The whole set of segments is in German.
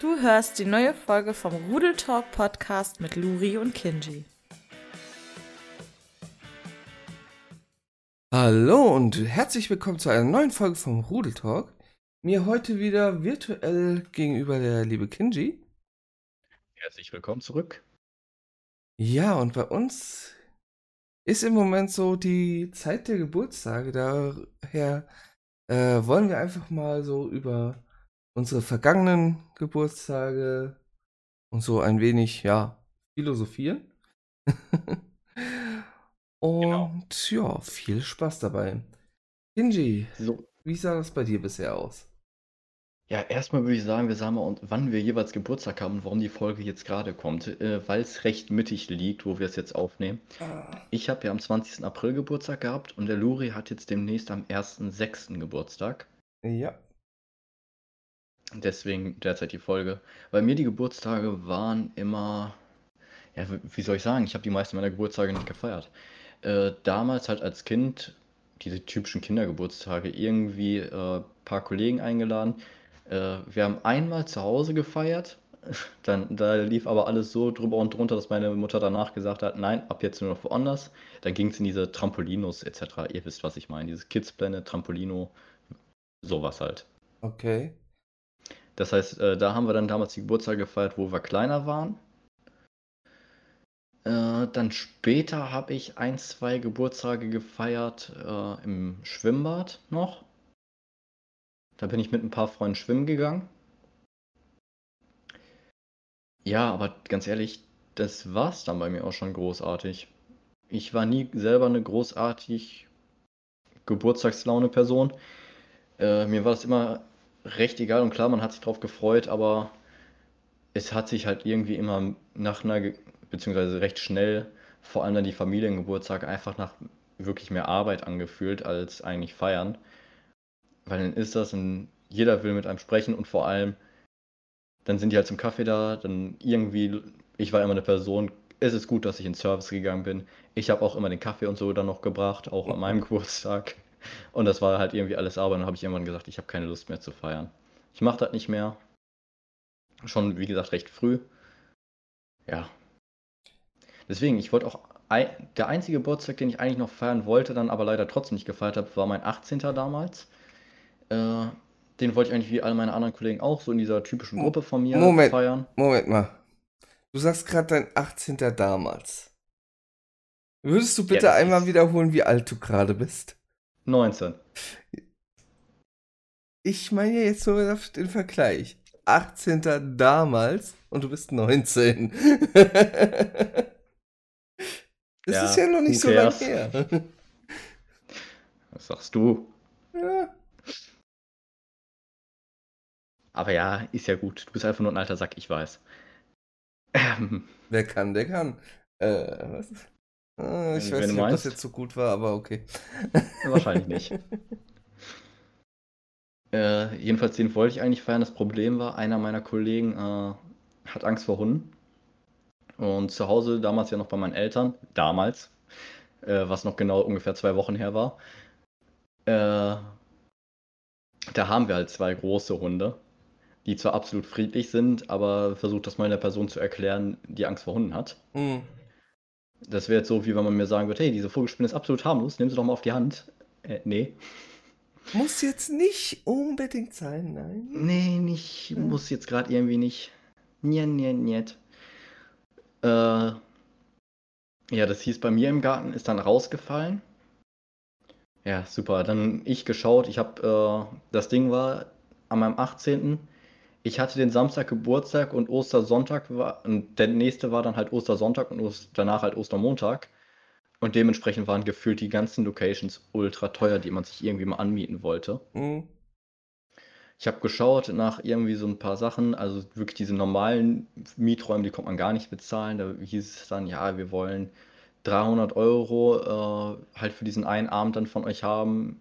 Du hörst die neue Folge vom Rudel Talk Podcast mit Luri und Kinji. Hallo und herzlich willkommen zu einer neuen Folge vom Rudel Talk. Mir heute wieder virtuell gegenüber der liebe Kinji. Herzlich willkommen zurück. Ja, und bei uns ist im Moment so die Zeit der Geburtstage. Daher äh, wollen wir einfach mal so über unsere vergangenen Geburtstage und so ein wenig, ja, philosophieren. Genau. und ja, viel Spaß dabei. Kinji, So, wie sah das bei dir bisher aus? ja, erstmal würde ich sagen, wir sagen mal, und wann wir jeweils Geburtstag haben und warum die Folge jetzt gerade kommt, äh, weil es recht mittig liegt, wo wir es jetzt aufnehmen. Ich habe ja am 20. April Geburtstag gehabt und der Luri hat jetzt demnächst am 1.6. Geburtstag. Ja. Deswegen derzeit die Folge. Bei mir die Geburtstage waren immer, ja, wie soll ich sagen, ich habe die meisten meiner Geburtstage nicht gefeiert. Äh, damals halt als Kind, diese typischen Kindergeburtstage, irgendwie äh, paar Kollegen eingeladen. Äh, wir haben einmal zu Hause gefeiert. Dann, da lief aber alles so drüber und drunter, dass meine Mutter danach gesagt hat, nein, ab jetzt nur noch woanders. Dann ging es in diese Trampolinos etc. Ihr wisst, was ich meine. Dieses Kids Planet, Trampolino, sowas halt. Okay. Das heißt, äh, da haben wir dann damals die Geburtstage gefeiert, wo wir kleiner waren. Äh, dann später habe ich ein, zwei Geburtstage gefeiert äh, im Schwimmbad noch. Da bin ich mit ein paar Freunden schwimmen gegangen. Ja, aber ganz ehrlich, das war's dann bei mir auch schon großartig. Ich war nie selber eine großartig Geburtstagslaune-Person. Äh, mir war das immer recht egal und klar, man hat sich drauf gefreut, aber es hat sich halt irgendwie immer nach einer, beziehungsweise recht schnell, vor allem dann die Familiengeburtstage, einfach nach wirklich mehr Arbeit angefühlt als eigentlich feiern. Weil dann ist das und jeder will mit einem sprechen und vor allem, dann sind die halt zum Kaffee da, dann irgendwie, ich war immer eine Person, es ist gut, dass ich in Service gegangen bin. Ich habe auch immer den Kaffee und so dann noch gebracht, auch an meinem Geburtstag. Und das war halt irgendwie alles Arbeit. Und dann habe ich irgendwann gesagt, ich habe keine Lust mehr zu feiern. Ich mache das nicht mehr. Schon, wie gesagt, recht früh. Ja. Deswegen, ich wollte auch. Der einzige Geburtstag, den ich eigentlich noch feiern wollte, dann aber leider trotzdem nicht gefeiert habe, war mein 18. damals. Äh, den wollte ich eigentlich wie all meine anderen Kollegen auch so in dieser typischen Gruppe von mir Moment. feiern. Moment mal. Du sagst gerade dein 18. damals. Würdest du bitte das einmal wiederholen, wie alt du gerade bist? 19. Ich meine ja jetzt nur den Vergleich. 18. damals und du bist 19. das Ja, ist ja noch nicht so lange her. Was sagst du? ja. Aber ja, ist ja gut. Du bist einfach nur ein alter Sack, ich weiß. Ähm, Wer kann, der kann. Äh, was? Ah, ich Wenn weiß nicht, ob das jetzt so gut war, aber okay. wahrscheinlich nicht. Äh, jedenfalls den wollte ich eigentlich feiern. Das Problem war, einer meiner Kollegen äh, hat Angst vor Hunden. Und zu Hause, damals ja noch bei meinen Eltern, damals, äh, was noch genau ungefähr zwei Wochen her war, äh, da haben wir halt zwei große Hunde, die zwar absolut friedlich sind, aber versucht das mal einer Person zu erklären, die Angst vor Hunden hat. Hm. Das wäre jetzt so, wie wenn man mir sagen würde, hey, diese Vogelspinne ist absolut harmlos, nimm sie doch mal auf die Hand. Äh, nee. Muss jetzt nicht unbedingt sein, nein. Nee, nicht, Hm. muss jetzt gerade irgendwie nicht. Njet, njet, njet. Äh, ja, das hieß bei mir im Garten, ist dann rausgefallen. Ja, super. Dann ich geschaut. Ich habe, äh, das Ding war an meinem 18. Ich hatte den Samstag Geburtstag und Ostersonntag war, und der nächste war dann halt Ostersonntag und Ost- danach halt Ostermontag. Und dementsprechend waren gefühlt die ganzen Locations ultra teuer, die man sich irgendwie mal anmieten wollte. Hm. Ich habe geschaut nach irgendwie so ein paar Sachen, also wirklich diese normalen Mieträume, die konnte man gar nicht bezahlen. Da hieß es dann, ja, wir wollen 300 Euro äh, halt für diesen einen Abend dann von euch haben.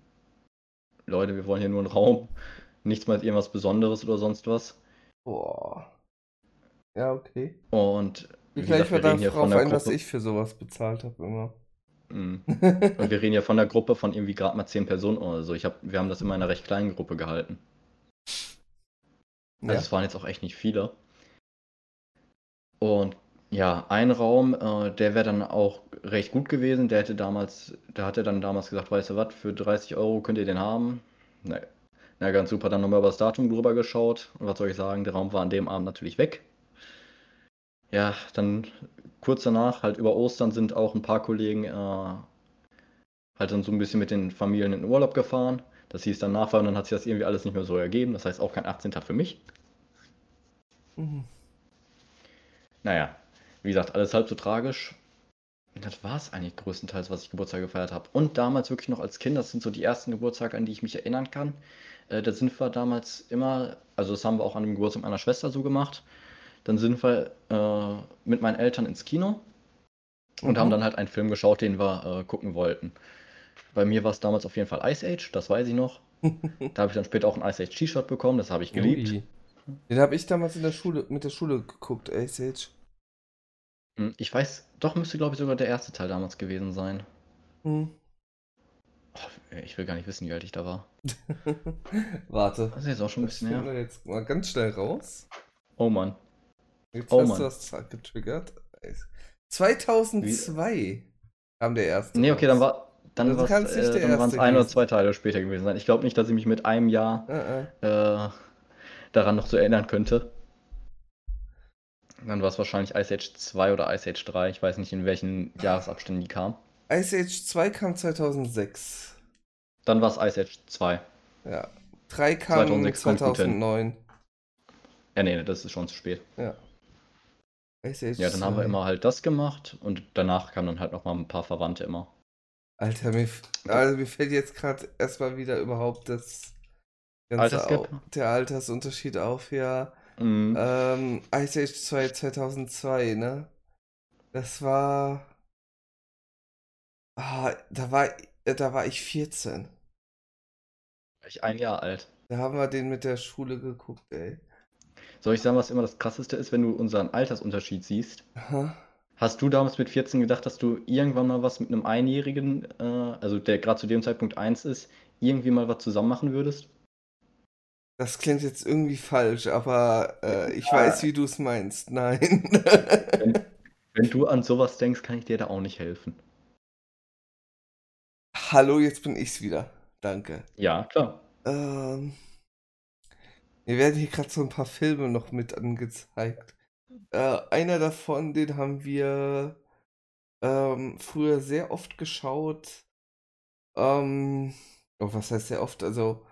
Leute, wir wollen hier nur einen Raum, nichts mal irgendwas Besonderes oder sonst was. Boah. Ja, okay. Und wie Ich gleich wir von darauf ein, dass ich für sowas bezahlt habe immer. Mm. Und wir reden ja von der Gruppe von irgendwie gerade mal 10 Personen oder so. Ich hab, wir haben das immer in einer recht kleinen Gruppe gehalten. Also Ja. es waren jetzt auch echt nicht viele. Und ja, ein Raum, äh, der wäre dann auch recht gut gewesen. Der hätte damals, da hat er dann damals gesagt, weißt du was, für 30 Euro könnt ihr den haben. Na, na ganz super, dann nochmal über das Datum drüber geschaut. Und was soll ich sagen, der Raum war an dem Abend natürlich weg. Ja, dann kurz danach, halt über Ostern, sind auch ein paar Kollegen äh, halt dann so ein bisschen mit den Familien in den Urlaub gefahren. Das hieß dann Nachfahrt und dann hat sich das irgendwie alles nicht mehr so ergeben. Das heißt auch kein 18. für mich. Mhm. Naja, wie gesagt, alles halb so tragisch. Und das war es eigentlich größtenteils, was ich Geburtstag gefeiert habe. Und damals wirklich noch als Kind, das sind so die ersten Geburtstage, an die ich mich erinnern kann. Äh, da sind wir damals immer, also das haben wir auch an dem Geburtstag meiner Schwester so gemacht. Dann sind wir äh, mit meinen Eltern ins Kino und Mhm. haben dann halt einen Film geschaut, den wir äh, gucken wollten. Bei mir war es damals auf jeden Fall Ice Age, das weiß ich noch. Da habe ich dann später auch ein Ice Age T-Shirt bekommen, das habe ich geliebt. Ui. Den habe ich damals in der Schule, mit der Schule geguckt, Ace Age. Hm, Ich weiß, doch müsste glaube ich sogar der erste Teil damals gewesen sein. Hm. Ich will gar nicht wissen, wie alt ich da war. Warte. Das ist jetzt auch schon ein bisschen her. jetzt mal ganz schnell raus. Oh Mann. Jetzt Oh hast Mann. du das getriggert. 2002 kam der erste. Nee, okay, dann war dann Also äh, dann waren es ein oder zwei Teile später gewesen sein. Ich glaube nicht, dass ich mich mit einem Jahr Äh, äh. äh, daran noch so erinnern könnte. Dann war es wahrscheinlich Ice Age 2 oder Ice Age 3. Ich weiß nicht, in welchen Jahresabständen die kamen. Ice Age 2 kam 2006. Dann war es Ice Age 2. Ja. 3 kam 2006 kommt gut hin. 2009. Ja, nee, das ist schon zu spät. Ja. Ice Age Ja, dann haben wir 2. immer halt das gemacht und danach kamen dann halt noch mal ein paar Verwandte immer. Alter, mir, also mir fällt jetzt gerade erstmal wieder überhaupt das ganze Au Altersgap? der Altersunterschied auf, ja. Mhm. Ähm, Ice Age 2 2002, ne? Das war. Ah, da war, äh, da war ich 14. Ich ein Jahr alt. Da haben wir den mit der Schule geguckt, ey. Soll ich sagen, was immer das krasseste ist, wenn du unseren Altersunterschied siehst? Aha. Hast du damals mit 14 gedacht, dass du irgendwann mal was mit einem Einjährigen, äh, also der gerade zu dem Zeitpunkt 1 ist, irgendwie mal was zusammen machen würdest? Das klingt jetzt irgendwie falsch, aber äh, ich Ja. weiß, wie du es meinst. Nein. Wenn, wenn du an sowas denkst, kann ich dir da auch nicht helfen. Hallo, jetzt bin ich's wieder. Danke. Ja, klar. Ähm, mir werden hier gerade so ein paar Filme noch mit angezeigt. Äh, einer davon, den haben wir ähm, früher sehr oft geschaut. Ähm, oh, was heißt sehr oft? Also,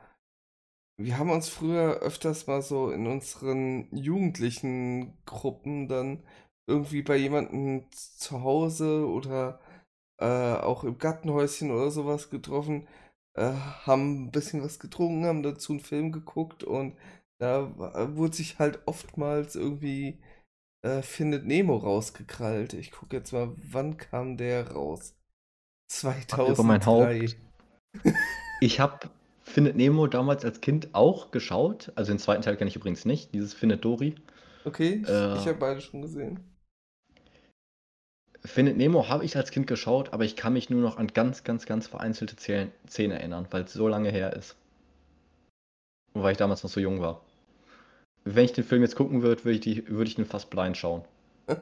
wir haben uns früher öfters mal so in unseren jugendlichen Gruppen dann irgendwie bei jemandem zu Hause oder äh, auch im Gartenhäuschen oder sowas getroffen, äh, haben ein bisschen was getrunken, haben dazu einen Film geguckt und da wa- wurde sich halt oftmals irgendwie äh, Findet Nemo rausgekrallt. Ich gucke jetzt mal, wann kam der raus? über mein 2003. Ich habe Findet Nemo damals als Kind auch geschaut. Also den zweiten Teil kenne ich übrigens nicht, dieses Findet Dory. Okay, Äh. ich habe beide schon gesehen. Findet Nemo habe ich als Kind geschaut, aber ich kann mich nur noch an ganz, ganz, ganz vereinzelte Szenen Szenen erinnern, weil es so lange her ist. Und weil ich damals noch so jung war. Wenn ich den Film jetzt gucken würde, würde ich, die, würde ich den fast blind schauen.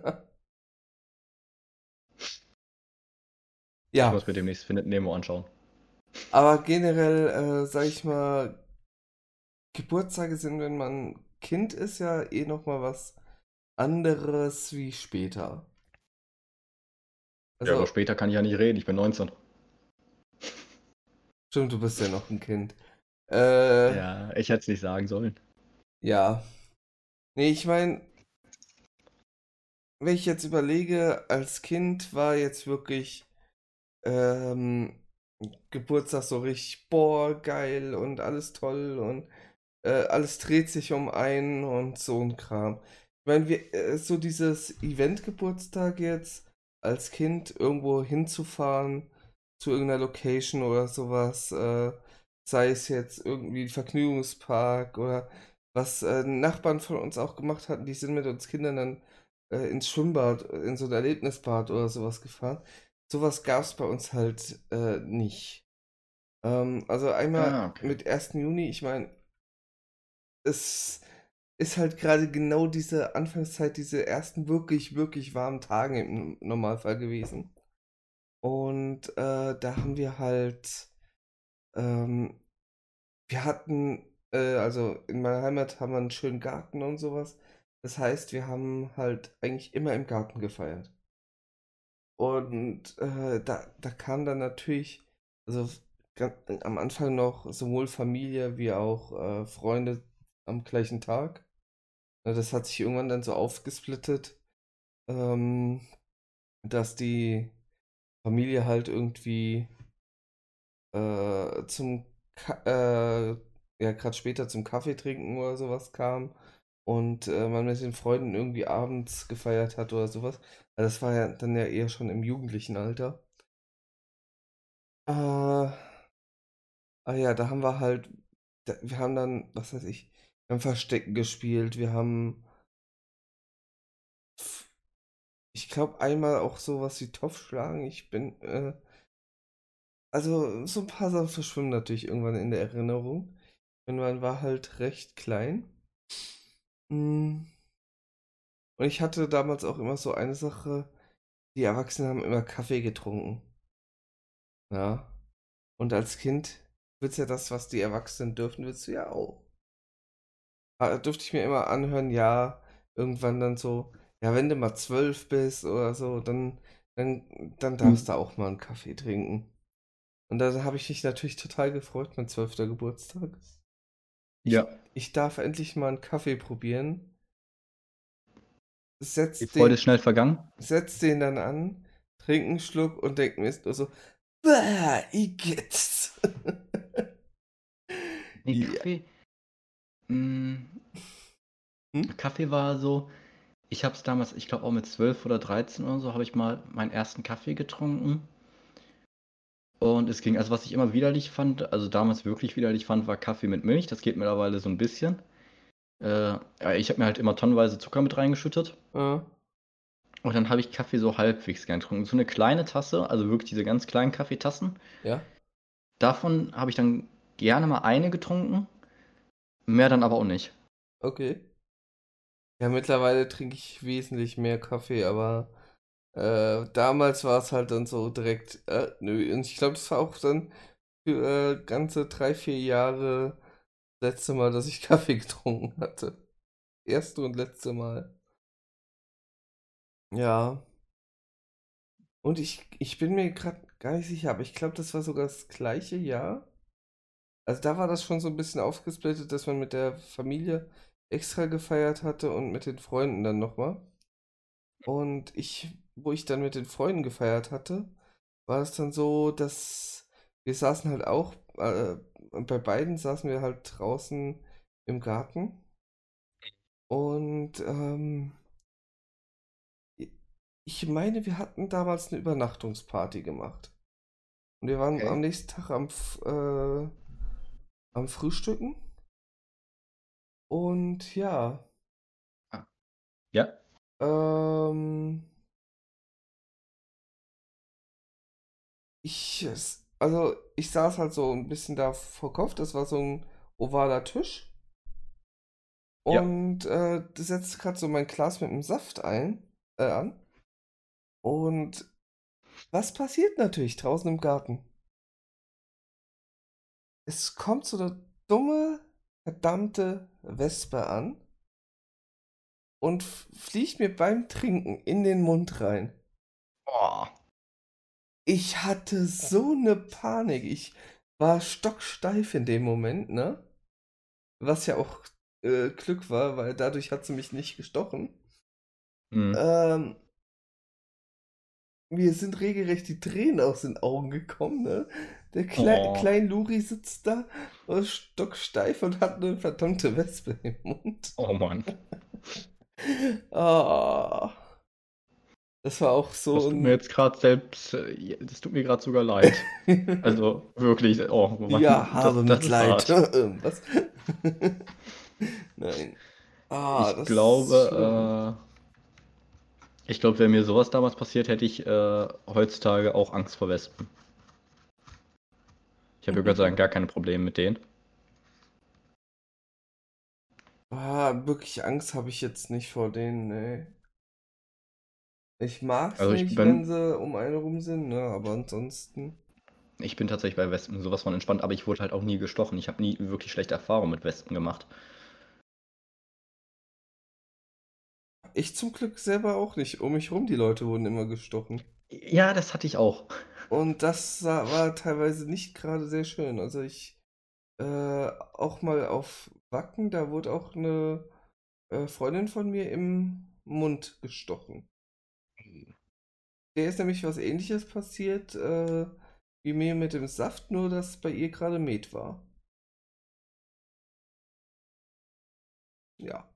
Ich Ja, muss mir demnächst Findet Nemo anschauen. aber generell, äh, sag ich mal, Geburtstage sind, wenn man Kind ist, ja eh nochmal was anderes wie später. Ja, Also, aber später kann ich ja nicht reden, ich bin 19. stimmt, du bist ja noch ein Kind. Äh, Ja, ich hätte es nicht sagen sollen. Ja. Nee, ich meine, wenn ich jetzt überlege, als Kind war jetzt wirklich ähm, Geburtstag so richtig, boah, geil und alles toll und äh, alles dreht sich um einen und so ein Kram. Ich meine, wir, äh, so dieses Event-Geburtstag jetzt als Kind irgendwo hinzufahren zu irgendeiner Location oder sowas, äh, sei es jetzt irgendwie ein Vergnügungspark oder was äh, Nachbarn von uns auch gemacht hatten, die sind mit uns Kindern dann äh, ins Schwimmbad, äh, in so ein Erlebnisbad oder sowas gefahren. Sowas gab es bei uns halt äh, nicht. Ähm, also einmal Ah, okay. mit 1. Juni, ich meine, es ist halt gerade genau diese Anfangszeit, diese ersten wirklich, wirklich warmen Tage im Normalfall gewesen. Und äh, da haben wir halt, ähm, wir hatten, äh, also in meiner Heimat haben wir einen schönen Garten und sowas. Das heißt, wir haben halt eigentlich immer im Garten gefeiert. Und äh, da, da kam dann natürlich, also am Anfang noch sowohl Familie wie auch äh, Freunde am gleichen Tag. Das hat sich irgendwann dann so aufgesplittet, ähm, dass die Familie halt irgendwie äh, zum Ka äh, ja gerade später zum Kaffee trinken oder sowas kam und äh, man mit den Freunden irgendwie abends gefeiert hat oder sowas. Also das war ja dann ja eher schon im jugendlichen Alter. Äh, ah ja, da haben wir halt, da, wir haben dann, was weiß ich, wir haben Verstecken gespielt, wir haben ich glaube einmal auch sowas wie Topf schlagen. Ich bin, äh, also so ein paar Sachen verschwimmen natürlich irgendwann in der Erinnerung. Und man war halt recht klein. Mm. Und ich hatte damals auch immer so eine Sache, die Erwachsenen haben immer Kaffee getrunken. Ja. Und als Kind willst du ja das, was die Erwachsenen dürfen, willst du ja auch. Da dürfte ich mir immer anhören, ja, irgendwann dann so, ja, wenn du mal zwölf bist oder so, dann, dann, dann darfst mhm. du auch mal einen Kaffee trinken. Und da habe ich mich natürlich total gefreut, mein zwölfter Geburtstag. Ja. Ich, ich darf endlich mal einen Kaffee probieren. Setz Die Freude den, ist schnell vergangen. Setz den dann an, trink einen Schluck und denk mir nur so, Bah, Igitt. nee, Kaffee. Ja. Mm, hm? Kaffee war so, ich habe es damals, ich glaube auch mit 12 oder 13 oder so, habe ich mal meinen ersten Kaffee getrunken. Und es ging, also was ich immer widerlich fand, also damals wirklich widerlich fand, war Kaffee mit Milch. Das geht mittlerweile so ein bisschen. Äh, ja, ich habe mir halt immer tonnenweise Zucker mit reingeschüttet. Ja. Und dann habe ich Kaffee so halbwegs gern getrunken. So eine kleine Tasse, also wirklich diese ganz kleinen Kaffeetassen. Ja. Davon habe ich dann gerne mal eine getrunken. Mehr dann aber auch nicht. Okay. Ja, mittlerweile trinke ich wesentlich mehr Kaffee, aber äh, damals war es halt dann so direkt, äh, nö. Und ich glaube, das war auch dann für äh, ganze drei, vier Jahre das letzte Mal, dass ich Kaffee getrunken hatte. Erste und letzte Mal. Ja. Und ich, ich bin mir gerade gar nicht sicher, aber ich glaube, das war sogar das gleiche Jahr. Also da war das schon so ein bisschen aufgesplittet, dass man mit der Familie extra gefeiert hatte und mit den Freunden dann nochmal. Und ich, wo ich dann mit den Freunden gefeiert hatte, war es dann so, dass wir saßen halt auch, äh, bei beiden saßen wir halt draußen im Garten. Und ähm, ich meine, wir hatten damals eine Übernachtungsparty gemacht. Und wir waren okay. am nächsten Tag am, äh, am Frühstücken. Und ja. Ah. Ja. Ähm. Ich, also ich saß halt so ein bisschen da vor Kopf, das war so ein ovaler Tisch. Und ja. äh, das setzt gerade so mein Glas mit dem Saft ein, äh, an. Und was passiert natürlich draußen im Garten? Es kommt so eine dumme verdammte Wespe an und fliegt mir beim Trinken in den Mund rein. Oh. Ich hatte so eine Panik. Ich war stocksteif in dem Moment, ne? Was ja auch äh, Glück war, weil dadurch hat sie mich nicht gestochen. Mhm. Ähm, mir sind regelrecht die Tränen aus den Augen gekommen, ne? Der Kle oh. kleine Luri sitzt da, stocksteif und hat eine verdammte Wespe im Mund. Oh Mann. oh. Das war auch so. Das tut mir jetzt gerade selbst, äh, das tut mir gerade sogar leid. also wirklich, oh Mann. Ja, habe das, Mitleid. Was? Nein. Ah, ich glaube, äh, ich glaube, wenn mir sowas damals passiert, hätte ich äh, heutzutage auch Angst vor Wespen. Ich habe ja Gott sei Dank gar keine Probleme mit denen. Ah, wirklich Angst habe ich jetzt nicht vor denen, ne. Ich mag's Also ich nicht, bin- wenn sie um einen rum sind, ne, aber ansonsten. Ich bin tatsächlich bei Wespen sowas von entspannt, aber ich wurde halt auch nie gestochen. Ich habe nie wirklich schlechte Erfahrungen mit Wespen gemacht. Ich zum Glück selber auch nicht. Um mich rum, die Leute wurden immer gestochen. Ja, das hatte ich auch. Und das war teilweise nicht gerade sehr schön. Also ich äh, auch mal auf Wacken, da wurde auch eine äh, Freundin von mir im Mund gestochen. Der ist nämlich was ähnliches passiert äh, wie mir mit dem Saft, nur dass bei ihr gerade Met war. Ja.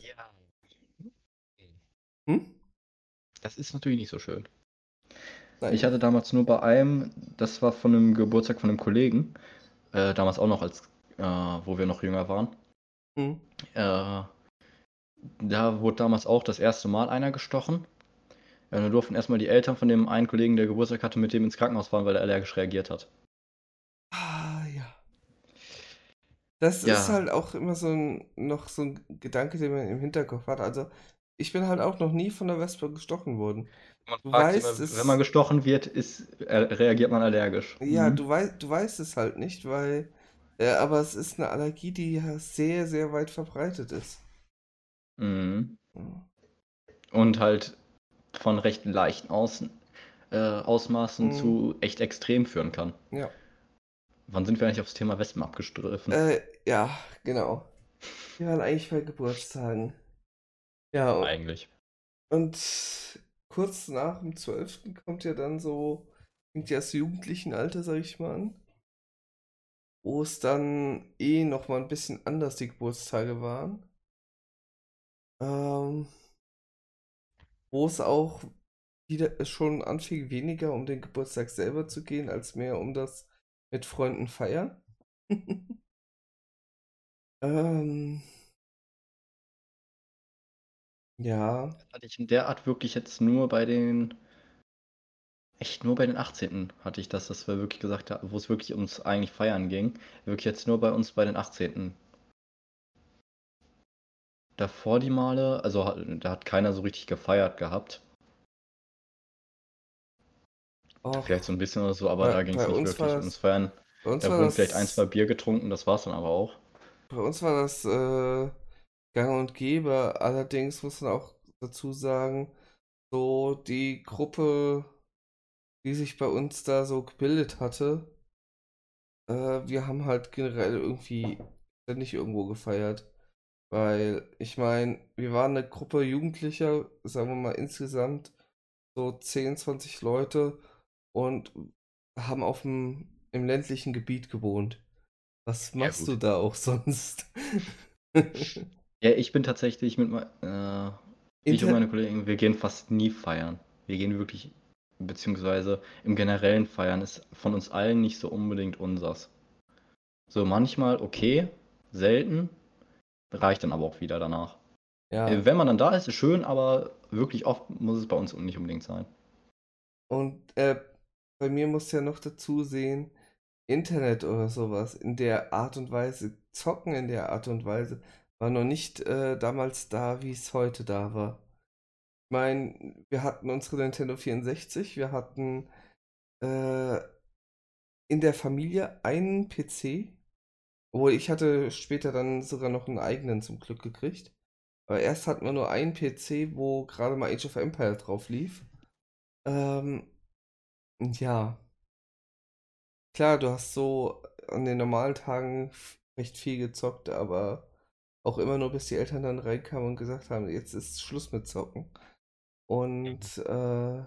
Ja. Hm? Das ist natürlich nicht so schön. Nein. Ich hatte damals nur bei einem, das war von einem Geburtstag von einem Kollegen, äh, damals auch noch als, äh, wo wir noch jünger waren. Hm. Äh, da wurde damals auch das erste Mal einer gestochen. Ja, da durften erstmal die Eltern von dem einen Kollegen, der Geburtstag hatte, mit dem ins Krankenhaus fahren, weil er allergisch reagiert hat. Ah, ja. Das Ja. ist halt auch immer so ein, noch so ein Gedanke, den man im Hinterkopf hat. Also, ich bin halt auch noch nie von der Wespe gestochen worden. Man Du weißt immer, es- wenn man gestochen wird, ist, äh, reagiert man allergisch. Ja, Mhm. du weißt, du weißt es halt nicht, weil, äh, aber es ist eine Allergie, die ja sehr, sehr weit verbreitet ist. Mhm. Und halt von recht leichten Aus, äh, Ausmaßen Mhm. zu echt extrem führen kann. Ja. Wann sind wir eigentlich aufs Thema Wespen abgestriffen? Äh, ja, genau. Wir waren eigentlich bei Geburtstagen. Ja, und, Eigentlich. und kurz nach dem 12. kommt ja dann so, fängt ja das Jugendlichenalter, sag ich mal an. Wo es dann eh nochmal ein bisschen anders die Geburtstage waren. Ähm, wo es auch wieder schon anfing, weniger um den Geburtstag selber zu gehen, als mehr um das mit Freunden feiern. ähm, ja, Das hatte ich in der Art wirklich jetzt nur bei den. Echt nur bei den 18. hatte ich das, dass wir wirklich gesagt haben, wo es wirklich ums eigentlich Feiern ging. Wirklich jetzt nur bei uns bei den 18. Davor die Male, also da hat keiner so richtig gefeiert gehabt. auch Vielleicht so ein bisschen oder so, aber Bei- da ging es nicht war wirklich das- ums Feiern. Da war wurden vielleicht ein, zwei Bier getrunken, das war's dann aber auch. bei uns war das äh, gang und gäbe. Allerdings muss man auch dazu sagen, so die Gruppe, die sich bei uns da so gebildet hatte, äh, wir haben halt generell irgendwie ständig irgendwo gefeiert. Weil, ich meine, wir waren eine Gruppe Jugendlicher, sagen wir mal insgesamt so 10, 20 Leute und haben auf dem, im ländlichen Gebiet gewohnt. Was Ja, machst gut. du da auch sonst? Ja, ich bin tatsächlich mit mein, äh, ich und Inter meine Kollegen, wir gehen fast nie feiern. Wir gehen wirklich, beziehungsweise im generellen Feiern ist von uns allen nicht so unbedingt unsers. So manchmal okay, selten, reicht dann aber auch wieder danach. ja. Äh, Wenn man dann da ist, ist schön, aber wirklich oft muss es bei uns nicht unbedingt sein. Und äh, bei mir muss ja noch dazu sehen, Internet oder sowas in der Art und Weise, zocken in der Art und Weise, war noch nicht äh, damals da, wie es heute da war. Ich meine, wir hatten unsere Nintendo 64, wir hatten äh, in der Familie einen PC, obwohl ich hatte später dann sogar noch einen eigenen zum Glück gekriegt. Aber erst hatten wir nur einen PC, wo gerade mal Age of Empire drauf lief. Ähm, ja. Klar, du hast so an den normalen Tagen recht viel gezockt, aber auch immer nur, bis die Eltern dann reinkamen und gesagt haben, jetzt ist Schluss mit Zocken. Und äh,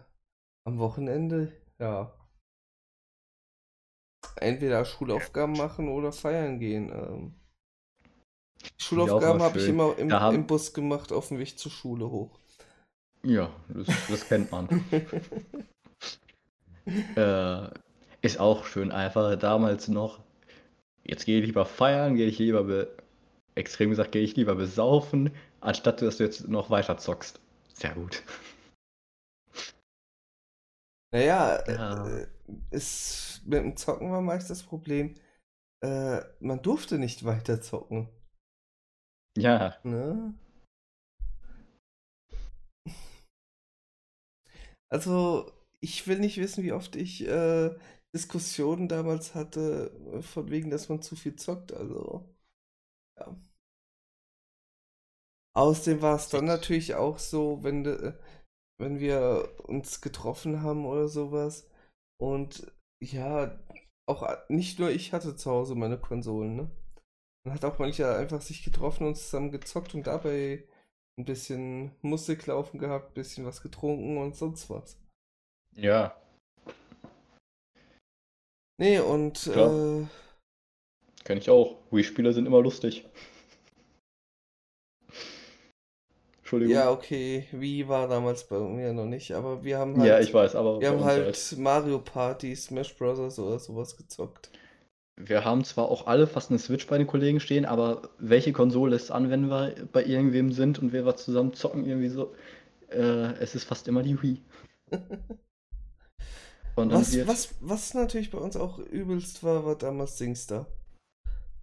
am Wochenende, ja. Entweder Schulaufgaben machen oder feiern gehen. Ähm. Schulaufgaben habe ich immer im, haben- im Bus gemacht, auf dem Weg zur Schule hoch. Ja, das, das kennt man. Äh, ist auch schön, einfach damals noch. Jetzt gehe ich lieber feiern, gehe ich lieber, be extrem gesagt, gehe ich lieber besaufen, anstatt dass du jetzt noch weiter zockst. Sehr gut. Naja, Ja. äh, es, mit dem Zocken war meist das Problem, äh, man durfte nicht weiter zocken. Ja, Ne? Also, ich will nicht wissen, wie oft ich äh, Diskussionen damals hatte, äh, von wegen, dass man zu viel zockt. Also, ja. Außerdem war es dann natürlich auch so, wenn, de- wenn wir uns getroffen haben oder sowas. Und ja, auch nicht nur ich hatte zu Hause meine Konsolen, ne? Man hat auch manchmal einfach sich getroffen und zusammen gezockt und dabei ein bisschen Musik laufen gehabt, ein bisschen was getrunken und sonst was. ja, Nee, und äh, kann ich auch. Wii-Spiele sind immer lustig. Entschuldigung. ja, okay, wie war damals bei mir noch nicht, aber wir haben Ja, halt, ich weiß, aber wir haben halt halt. Mario Party, Smash Bros. oder sowas gezockt. Wir haben zwar auch alle fast eine Switch bei den Kollegen stehen, aber welche Konsole ist an, wenn wir bei irgendwem sind und wir was zusammen zocken, irgendwie so? Äh, es ist fast immer die Wii. Was, was, was natürlich bei uns auch übelst war, war damals Singstar.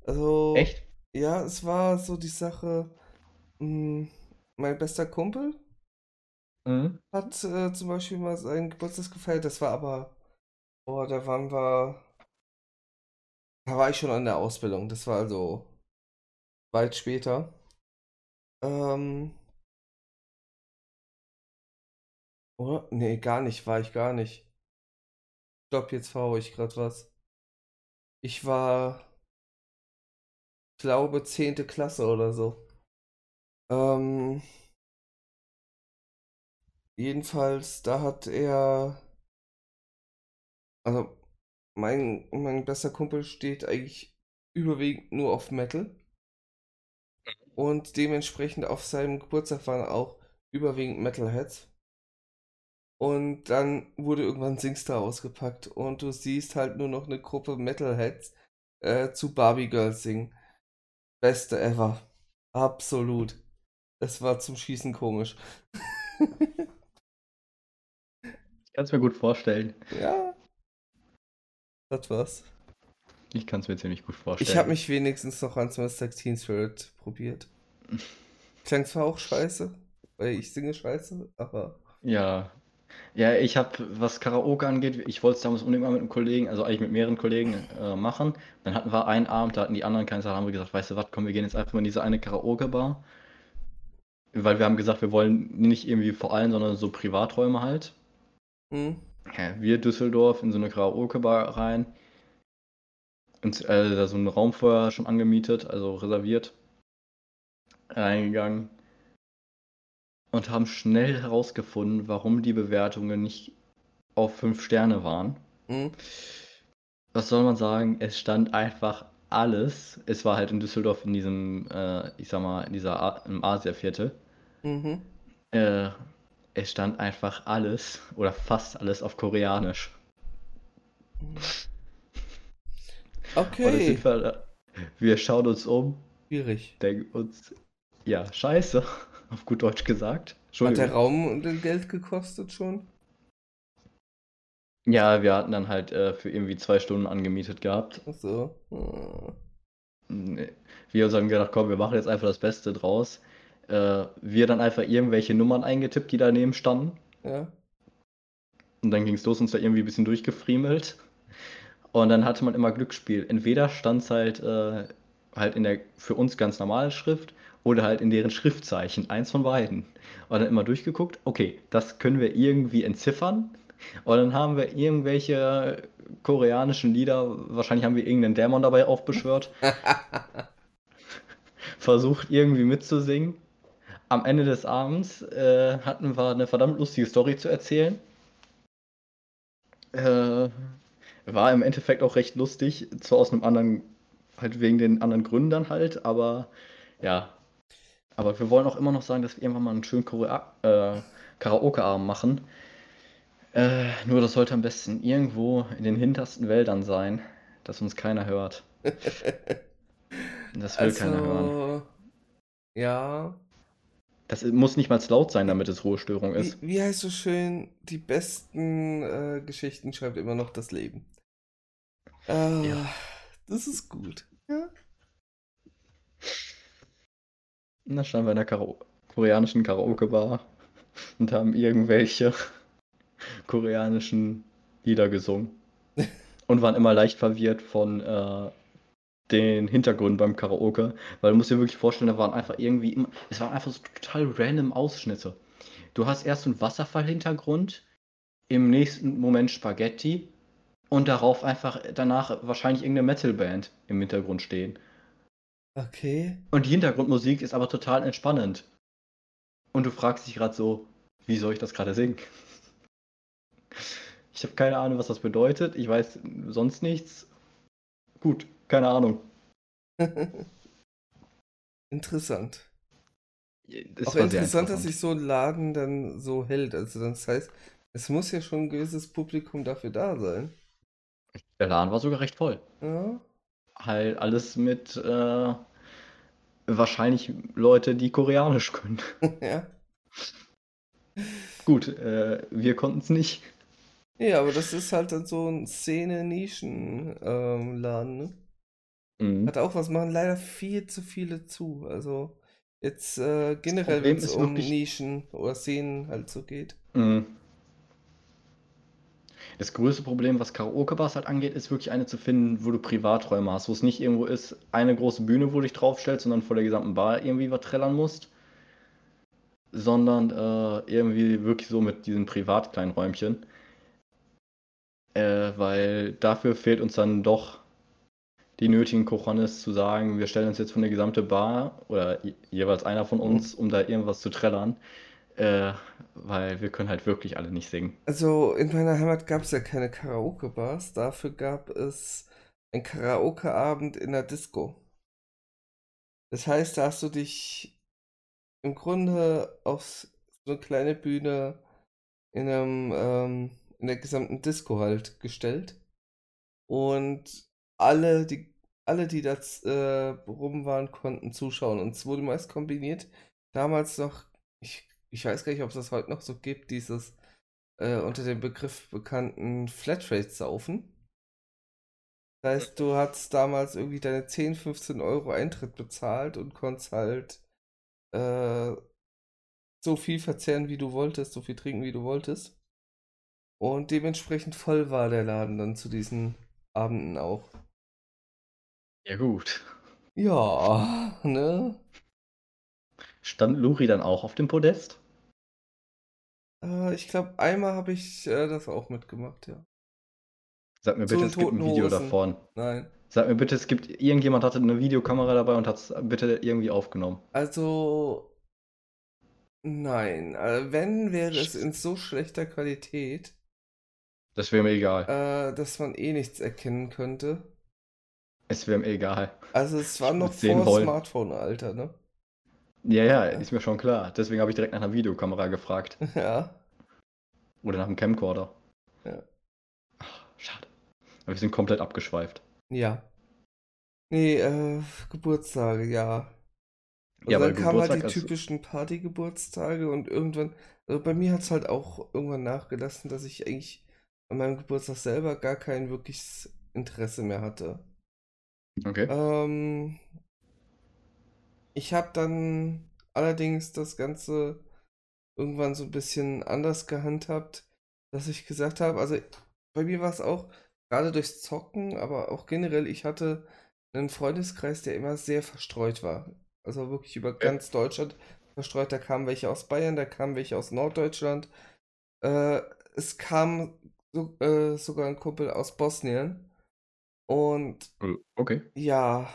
Also, Echt? ja, es war so die Sache, mh, mein bester Kumpel Mhm. hat äh, zum Beispiel mal seinen Geburtstag gefeiert, das war aber, boah, da waren wir, da war ich schon an der Ausbildung, das war also weit später. Ähm, oder? Nee, gar nicht, war ich gar nicht. Stopp, jetzt verhaue ich gerade was. Ich war, glaube, zehnte Klasse oder so. Ähm, jedenfalls, da hat er, also mein, mein bester Kumpel steht eigentlich überwiegend nur auf Metal. Und dementsprechend auf seinem Geburtstag waren auch überwiegend Metalheads. Und dann wurde irgendwann Singstar ausgepackt und du siehst halt nur noch eine Gruppe Metalheads äh, zu Barbie Girls singen. Beste ever. Absolut. Es war zum Schießen komisch. Ich kann es mir gut vorstellen. ja. Das war's. Ich kann es mir ziemlich gut vorstellen. Ich habe mich wenigstens noch ans Mr. Teen Spirit probiert. Klang zwar auch scheiße, weil ich singe scheiße, aber Ja. Ja, ich habe, was Karaoke angeht, ich wollte es damals unbedingt mal mit einem Kollegen, also eigentlich mit mehreren Kollegen äh, machen. Dann hatten wir einen Abend, da hatten die anderen keine Zeit, haben wir gesagt, weißt du was, komm, wir gehen jetzt einfach mal in diese eine Karaoke-Bar. Weil wir haben gesagt, wir wollen nicht irgendwie vor allem, sondern so Privaträume halt. hm, Ja, wir Düsseldorf in so eine Karaoke-Bar rein. Und äh, da so einen Raum vorher schon angemietet, also reserviert. Reingegangen. Und haben schnell herausgefunden, warum die Bewertungen nicht auf 5 Sterne waren. hm, Was soll man sagen? Es stand einfach alles. Es war halt in Düsseldorf in diesem, äh, ich sag mal, in dieser A im Asia-Viertel. mhm. Äh, es stand einfach alles oder fast alles auf Koreanisch. Jetzt Okay, wir. Wir schauen uns um, schwierig. denken uns, ja, scheiße, auf gut Deutsch gesagt. Hat der. Raum Geld gekostet schon? Ja, wir hatten dann halt äh, für irgendwie zwei Stunden angemietet gehabt. Ach so. Hm. Wir uns haben gedacht, komm, wir machen jetzt einfach das Beste draus. Äh, wir dann einfach irgendwelche Nummern eingetippt, die daneben standen. Ja. Und dann ging es los, uns da irgendwie ein bisschen durchgefriemelt. Und dann hatte man immer Glücksspiel. Entweder stand es halt, äh, halt in der für uns ganz normalen Schrift oder halt in deren Schriftzeichen. Eins von beiden. Und dann immer durchgeguckt, okay, das können wir irgendwie entziffern. Und dann haben wir irgendwelche koreanischen Lieder, wahrscheinlich haben wir irgendeinen Dämon dabei aufbeschwört, versucht irgendwie mitzusingen. Am Ende des Abends äh, hatten wir eine verdammt lustige Story zu erzählen. Äh, war im Endeffekt auch recht lustig, zwar aus einem anderen, halt wegen den anderen Gründen dann halt, aber ja. Aber wir wollen auch immer noch sagen, dass wir irgendwann mal einen schönen äh, Karaoke-Abend machen. Äh, nur das sollte am besten irgendwo in den hintersten Wäldern sein, dass uns keiner hört. Das will keiner hören. Also, ja. Das muss nicht mal laut sein, damit es Ruhestörung Wie, ist. wie heißt so schön, die besten äh, Geschichten schreibt immer noch das Leben. Ah, Ja. das ist gut. Ja. Und da standen wir in einer Kara koreanischen Karaoke-Bar und haben irgendwelche koreanischen Lieder gesungen. Und waren immer leicht verwirrt von äh, den Hintergründen beim Karaoke, weil du musst dir wirklich vorstellen, da waren einfach irgendwie immer, es waren einfach so total random Ausschnitte. Du hast erst einen Wasserfall-Hintergrund, im nächsten Moment Spaghetti und darauf einfach danach wahrscheinlich irgendeine Metalband im Hintergrund stehen. Okay. Und die Hintergrundmusik ist aber total entspannend. Und du fragst dich gerade so, wie soll ich das gerade singen? Ich habe keine Ahnung, was das bedeutet. Ich weiß sonst nichts. Gut, keine Ahnung. interessant. Das Auch sehr interessant, dass interessant. sich so ein Laden dann so hält. Also das heißt, es muss ja schon ein gewisses Publikum dafür da sein. Der Laden war sogar recht voll. Ja. Halt alles mit äh, wahrscheinlich Leute, die Koreanisch können. ja. Gut, äh, wir konnten es nicht. Ja, aber das ist halt dann so ein Szene-Nischen-Laden, ne? Mhm. Hat auch was machen leider viel zu viele zu. Also jetzt äh, generell, wenn es um wirklich- Nischen oder Szenen halt so geht. Mhm. Das größte Problem, was Karaoke-Bars halt angeht, ist wirklich eine zu finden, wo du Privaträume hast, wo es nicht irgendwo ist, eine große Bühne, wo du dich draufstellst und dann vor der gesamten Bar irgendwie was trällern musst, sondern äh, irgendwie wirklich so mit diesen privat kleinen Räumchen. Äh, weil dafür fehlt uns dann doch die nötigen Cojones zu sagen, wir stellen uns jetzt von der gesamten Bar oder je- jeweils einer von uns, um da irgendwas zu trällern, äh, weil wir können halt wirklich alle nicht singen. Also in meiner Heimat gab es ja keine Karaoke-Bars, dafür gab es einen Karaoke-Abend in der Disco. Das heißt, da hast du dich im Grunde auf so eine kleine Bühne in einem, ähm, in der gesamten Disco halt gestellt. Und alle, die, alle, die da äh, rum waren, konnten zuschauen. Und es wurde meist kombiniert. Damals noch, ich, ich weiß gar nicht, ob es das heute noch so gibt, dieses äh, unter dem Begriff bekannten Flatrate-Saufen. Das heißt, du hast damals irgendwie deine 10, 15 Euro Eintritt bezahlt und konntest halt äh, so viel verzehren, wie du wolltest, so viel trinken, wie du wolltest. Und dementsprechend voll war der Laden dann zu diesen Abenden auch. Ja gut. Ja, ne? Stand Luri dann auch auf dem Podest? Äh, ich glaube, einmal habe ich äh, das auch mitgemacht, ja. Sag mir Zu bitte, es gibt ein Video Hosen. davon. Nein. Sag mir bitte, es gibt irgendjemand hatte eine Videokamera dabei und hat es bitte irgendwie aufgenommen. Also, nein. Äh, wenn, wäre es in so schlechter Qualität, Das wäre mir egal. äh, dass man eh nichts erkennen könnte. Es wäre mir egal. Also, es war noch vor. Smartphone-Alter, ne? Ja, ja, ist mir schon klar. Deswegen habe ich direkt nach einer Videokamera gefragt. Ja. Oder nach einem Camcorder. Ja. Ach, schade. Aber wir sind komplett abgeschweift. Ja. Nee, äh, Geburtstage, ja. Und Ja, dann kamen halt die typischen Partygeburtstage und irgendwann, also bei mir hat es halt auch irgendwann nachgelassen, dass ich eigentlich an meinem Geburtstag selber gar kein wirkliches Interesse mehr hatte. Okay. Ähm, ich habe dann allerdings das Ganze irgendwann so ein bisschen anders gehandhabt, dass ich gesagt habe, also bei mir war es auch gerade durchs Zocken, aber auch generell, ich hatte einen Freundeskreis, der immer sehr verstreut war. Also wirklich über ganz Deutschland verstreut. Da kamen welche aus Bayern, da kamen welche aus Norddeutschland. Äh, es kam so, äh, sogar ein Kumpel aus Bosnien. Und Äh, Okay. ja,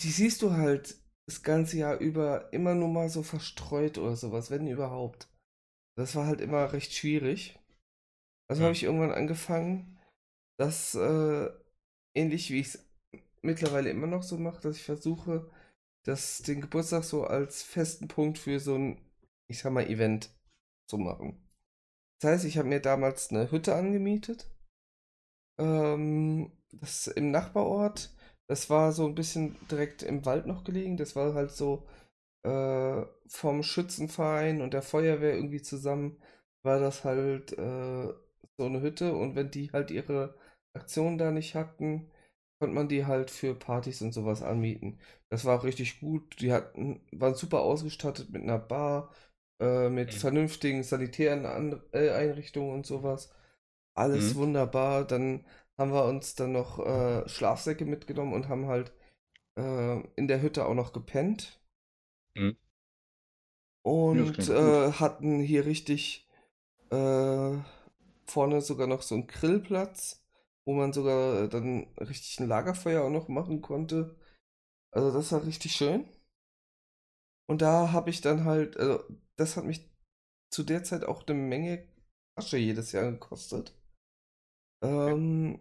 die siehst du halt das ganze Jahr über immer nur mal so verstreut oder sowas, wenn überhaupt. Das war halt immer recht schwierig. Also Ja. habe ich irgendwann angefangen, das äh, ähnlich wie ich es mittlerweile immer noch so mache, dass ich versuche, das, den Geburtstag so als festen Punkt für so ein, ich sag mal, Event zu machen. Das heißt, ich habe mir damals eine Hütte angemietet. Ähm, das im Nachbarort. Das war so ein bisschen direkt im Wald noch gelegen. Das war halt so äh, vom Schützenverein und der Feuerwehr irgendwie zusammen war das halt äh, so eine Hütte. Und wenn die halt ihre Aktion da nicht hatten, konnte man die halt für Partys und sowas anmieten. Das war auch richtig gut. Die hatten, waren super ausgestattet mit einer Bar, äh, mit Mhm. vernünftigen sanitären An äh, Einrichtungen und sowas. Alles Mhm. wunderbar. Dann haben wir uns dann noch äh, Schlafsäcke mitgenommen und haben halt äh, in der Hütte auch noch gepennt. Mhm. Und äh, hatten hier richtig äh, vorne sogar noch so einen Grillplatz, wo man sogar äh, dann richtig ein Lagerfeuer auch noch machen konnte. Also das war richtig schön. Und da habe ich dann halt, also das hat mich zu der Zeit auch eine Menge Asche jedes Jahr gekostet. Ähm,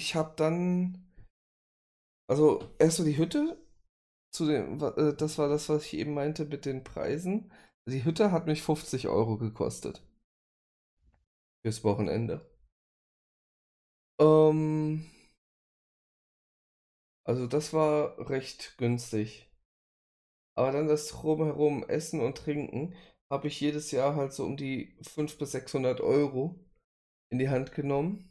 ich habe dann, also erst so die Hütte, zu dem, äh, das war das, was ich eben meinte mit den Preisen. Die Hütte hat mich 50 Euro gekostet fürs Wochenende. Ähm, also das war recht günstig. Aber dann das drumherum Essen und Trinken habe ich jedes Jahr halt so um die 500 bis 600 Euro in die Hand genommen.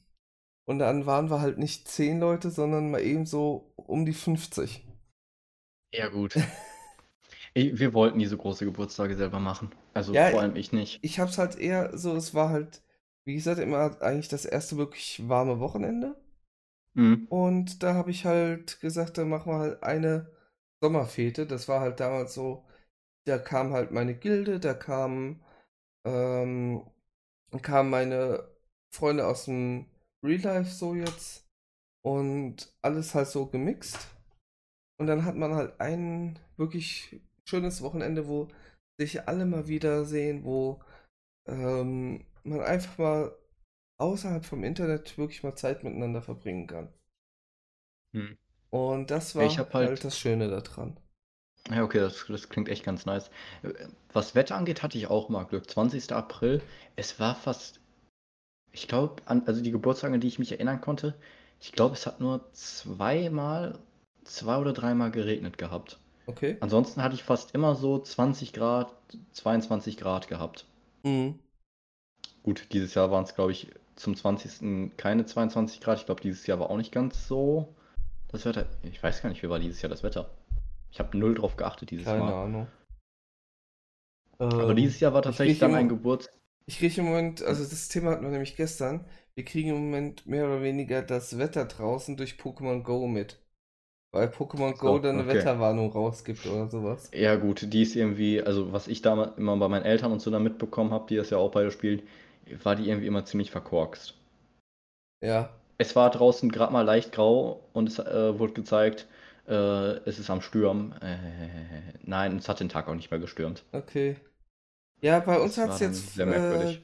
Und dann waren wir halt nicht 10 Leute, sondern mal eben so um die 50. Ja, gut. Wir wollten diese große Geburtstage selber machen. Also Ja, vor allem ich nicht. ich hab's halt eher so, es war halt, wie gesagt, immer eigentlich das erste wirklich warme Wochenende. Mhm. Und da habe ich halt gesagt, dann machen wir halt eine Sommerfete. Das war halt damals so, da kam halt meine Gilde, da kamen, ähm, kamen meine Freunde aus dem Real Life so jetzt und alles halt so gemixt. Und dann hat man halt ein wirklich schönes Wochenende, wo sich alle mal wiedersehen, wo ähm, man einfach mal außerhalb vom Internet wirklich mal Zeit miteinander verbringen kann. Hm. Und das war halt halt- das Schöne daran. Ja, okay, das, das klingt echt ganz nice. Äh, Was Wetter angeht, hatte ich auch mal Glück. 20. April, es war fast, ich glaube, also die Geburtstage, an die ich mich erinnern konnte, ich glaube, es hat nur zweimal, zwei oder dreimal geregnet gehabt. Okay? Ansonsten hatte ich fast immer so 20 Grad, 22 Grad gehabt. Mhm. Gut, dieses Jahr waren es, glaube ich, zum 20. keine 22 Grad. Ich glaube, dieses Jahr war auch nicht ganz so das Wetter. Ich weiß gar nicht, wie war dieses Jahr das Wetter. Ich habe null drauf geachtet dieses Keine Mal. Ahnung. Aber Ähm, dieses Jahr war ich tatsächlich dann im- ein Geburt. Ich kriege im Moment, also das Thema hatten wir nämlich gestern, wir kriegen im Moment mehr oder weniger das Wetter draußen durch Pokémon Go mit. Weil Pokémon Go So, dann eine okay. Wetterwarnung rausgibt oder sowas. Ja, gut, die ist irgendwie, also was ich da immer bei meinen Eltern und so da mitbekommen habe, die das ja auch beide spielen, war die irgendwie immer ziemlich verkorkst. Ja, Es war draußen gerade mal leicht grau und es äh, wurde gezeigt, äh, es ist am Stürmen. Äh, nein, es hat den Tag auch nicht mehr gestürmt. okay. Ja, bei uns hat es jetzt sehr äh, merkwürdig.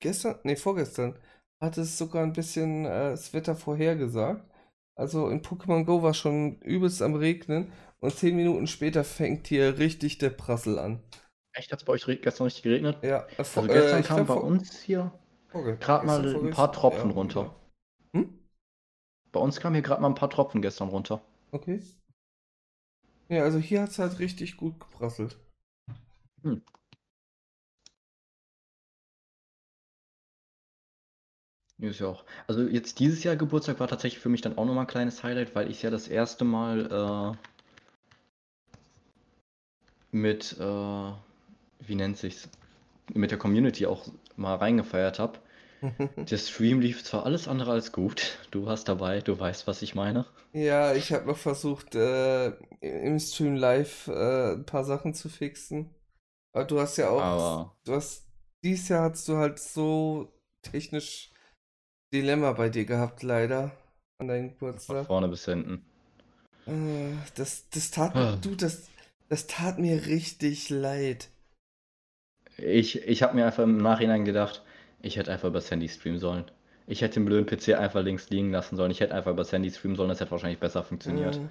gestern, nee, vorgestern, hat es sogar ein bisschen äh, das Wetter vorhergesagt. Also in Pokémon Go war schon übelst am Regnen und zehn Minuten später fängt hier richtig der Prassel an. Echt, hat es bei euch gestern richtig geregnet? Ja, äh, vor, Also gestern äh, kam glaub, bei vor- uns hier vorge- gerade mal ein paar Tropfen ja, runter. ja. Hm? Bei uns kamen hier gerade mal ein paar Tropfen gestern runter. Okay. Ja, also hier hat es halt richtig gut geprasselt. Hm. Ja, Ist ja auch. Also jetzt dieses Jahr Geburtstag war tatsächlich für mich dann auch nochmal ein kleines Highlight, weil ich ja das erste Mal äh, mit, äh, wie nennt sich's, mit der Community auch mal reingefeiert habe. Der Stream lief zwar alles andere als gut. Du warst dabei, du weißt, was ich meine. Ja, ich habe noch versucht, äh, im Stream live äh, ein paar Sachen zu fixen. Aber du hast ja auch, Aber du hast, dieses Jahr hast du halt so technisch Dilemma bei dir gehabt, leider, an deinem von Geburtstag. vorne bis hinten. Äh, das, das tat, Ah. du, das, das tat mir richtig leid. Ich, ich habe mir einfach im Nachhinein gedacht, ich hätte einfach über Sandy streamen sollen. Ich hätte den blöden PC einfach links liegen lassen sollen. Ich hätte einfach über Sandy streamen sollen, das hätte wahrscheinlich besser funktioniert. Mm,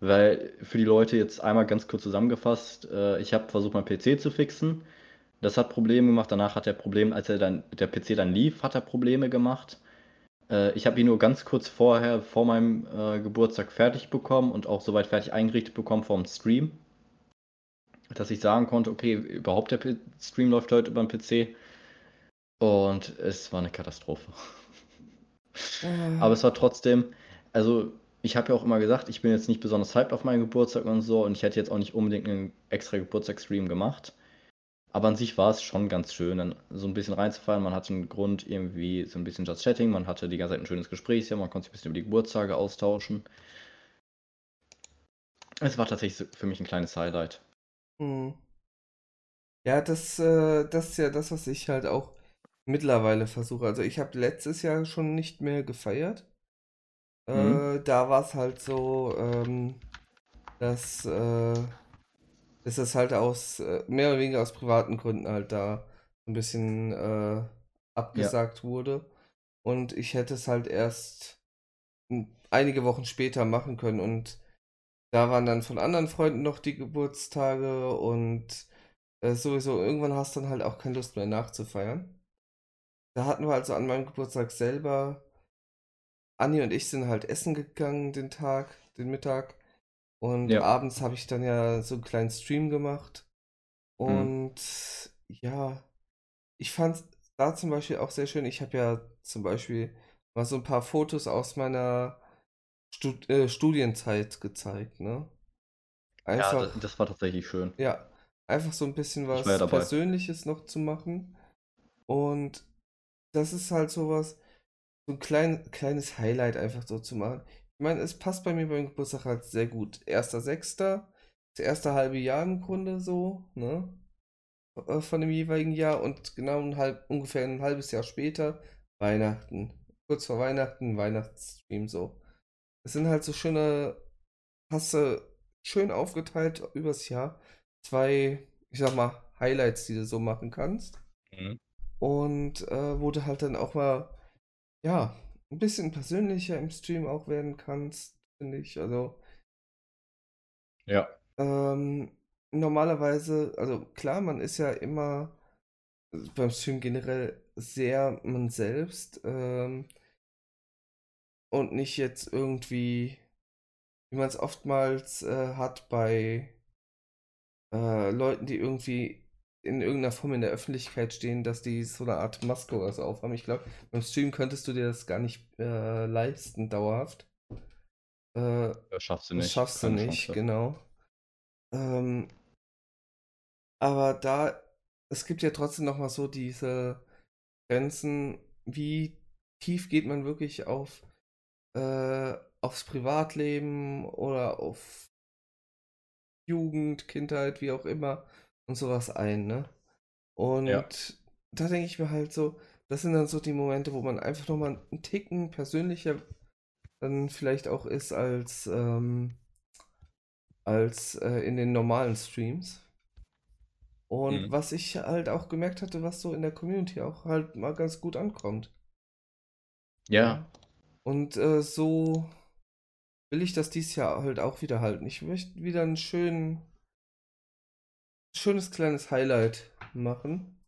Weil für die Leute jetzt einmal ganz kurz zusammengefasst, äh, ich habe versucht, meinen PC zu fixen. Das hat Probleme gemacht. Danach hat er Probleme, als er dann, der PC dann lief, hat er Probleme gemacht. Äh, ich habe ihn nur ganz kurz vorher, vor meinem äh, Geburtstag fertig bekommen und auch soweit fertig eingerichtet bekommen vom Stream. Dass ich sagen konnte, okay, überhaupt der P Stream läuft heute über den PC. Und es war eine Katastrophe. Aber es war trotzdem, also ich habe ja auch immer gesagt, ich bin jetzt nicht besonders hyped auf meinen Geburtstag und so und ich hätte jetzt auch nicht unbedingt einen extra Geburtstagsstream gemacht. Aber an sich war es schon ganz schön, dann so ein bisschen reinzufallen. Man hatte einen Grund irgendwie so ein bisschen Just Chatting, man hatte die ganze Zeit ein schönes Gespräch, ja, man konnte sich ein bisschen über die Geburtstage austauschen. Es war tatsächlich für mich ein kleines Highlight. Hm. Ja, das, äh, das ist ja das, was ich halt auch mittlerweile versuche. Also ich habe letztes Jahr schon nicht mehr gefeiert. Mhm. Äh, da war es halt so, ähm, dass, äh, dass es halt aus, äh, mehr oder weniger aus privaten Gründen halt da ein bisschen äh, abgesagt wurde. Und ich hätte es halt erst einige Wochen später machen können. Und da waren dann von anderen Freunden noch die Geburtstage und äh, sowieso irgendwann hast du dann halt auch keine Lust mehr nachzufeiern. Da hatten wir also an meinem Geburtstag selber, Anni und ich sind halt essen gegangen den Tag, den Mittag. Und Ja. abends habe ich dann ja so einen kleinen Stream gemacht. Mhm. Und ja, ich fand da zum Beispiel auch sehr schön. Ich habe ja zum Beispiel mal so ein paar Fotos aus meiner Stud äh, Studienzeit gezeigt, ne? Ja, Einfach, das, das war tatsächlich schön. ja, einfach so ein bisschen ja was dabei. Persönliches noch zu machen. Und das ist halt sowas, so ein klein, kleines Highlight einfach so zu machen. Ich meine, es passt bei mir beim Geburtstag halt sehr gut. Erster, Sechster, das erste halbe Jahr im Grunde so, ne? Äh, Von dem jeweiligen Jahr und genau ein halb, ungefähr ein halbes Jahr später Weihnachten. Kurz vor Weihnachten, Weihnachtsstream so. Es sind halt so schöne, hast du schön aufgeteilt übers Jahr. Zwei, ich sag mal, Highlights, die du so machen kannst. Mhm. Und äh, wo du halt dann auch mal, ja, ein bisschen persönlicher im Stream auch werden kannst, finde ich. Also, Ja. ähm, normalerweise, also klar, man ist ja immer beim Stream generell sehr man selbst ähm, und nicht jetzt irgendwie, wie man es oftmals äh, hat bei äh, Leuten, die irgendwie in irgendeiner Form in der Öffentlichkeit stehen, dass die so eine Art Maske oder so aufhaben. Ich glaube, beim Stream könntest du dir das gar nicht äh, leisten, dauerhaft. Äh, Das schaffst du nicht. schaffst du Keine nicht, Chance. genau. Ähm, aber da, es gibt ja trotzdem noch mal so diese Grenzen, wie tief geht man wirklich auf äh, aufs Privatleben oder auf Jugend, Kindheit, wie auch immer und sowas ein, ne? Und Ja. da denke ich mir halt so, das sind dann so die Momente, wo man einfach noch mal einen Ticken persönlicher dann vielleicht auch ist als ähm, als äh, in den normalen Streams. Und Mhm. was ich halt auch gemerkt hatte, was so in der Community auch halt mal ganz gut ankommt. Ja. Und äh, so will ich das dieses Jahr halt auch wieder halten. Ich möchte wieder ein schön, schönes kleines Highlight machen.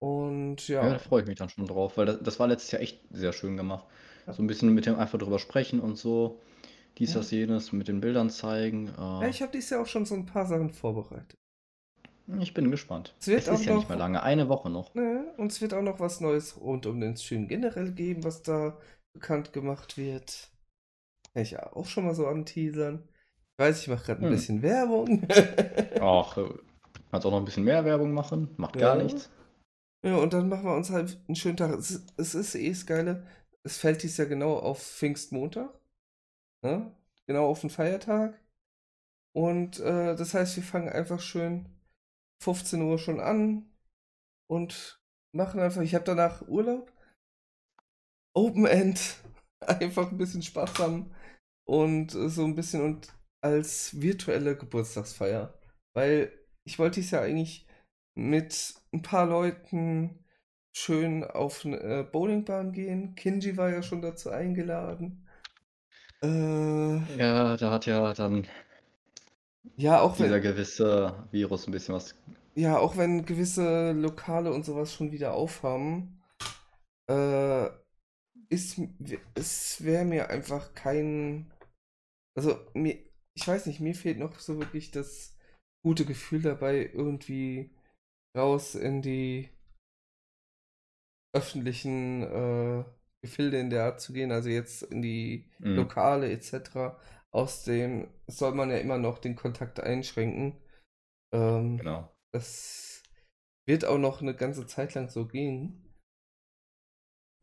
Und Ja, da ja, freue ich mich dann schon drauf, weil das, das war letztes Jahr echt sehr schön gemacht. Ja. So ein bisschen mit dem einfach drüber sprechen und so. Dies, Ja. das, jenes, mit den Bildern zeigen. ja Äh, ich habe dieses Jahr auch schon so ein paar Sachen vorbereitet. ich bin gespannt. Es wird Es auch ist ja nicht mehr lange, eine Woche noch. Ne? Und es wird auch noch was Neues rund um den Stream generell geben, was da bekannt gemacht wird. Kann ich ja auch schon mal so anteasern. Ich weiß, ich mache gerade ein Hm. bisschen Werbung. Ach, kannst auch noch ein bisschen mehr Werbung machen. Macht gar Ja. nichts. Ja, und dann machen wir uns halt einen schönen Tag. Es ist, es ist eh das Geile. Es fällt dies ja genau auf Pfingstmontag. Ne? Genau auf den Feiertag. Und äh, das heißt, wir fangen einfach schön 15 Uhr schon an und machen einfach. Ich habe danach Urlaub. Open End. Einfach ein bisschen sparsam und äh, so ein bisschen und als virtuelle Geburtstagsfeier. Weil ich wollte dies ja eigentlich mit ein paar Leuten schön auf eine äh, Bowlingbahn gehen. Kinji war ja schon dazu eingeladen. Äh, Ja, da hat ja dann ja, auch dieser wenn, gewisse Virus ein bisschen was. ja, auch wenn gewisse Lokale und sowas schon wieder aufhaben, äh, ist, es wäre mir einfach kein, also mir, ich weiß nicht, mir fehlt noch so wirklich das gute Gefühl dabei, irgendwie raus in die öffentlichen äh, Gefilde in der Art zu gehen, also jetzt in die Mhm. Lokale etc. Außerdem soll man ja immer noch den Kontakt einschränken. Ähm, Genau. Das wird auch noch eine ganze Zeit lang so gehen.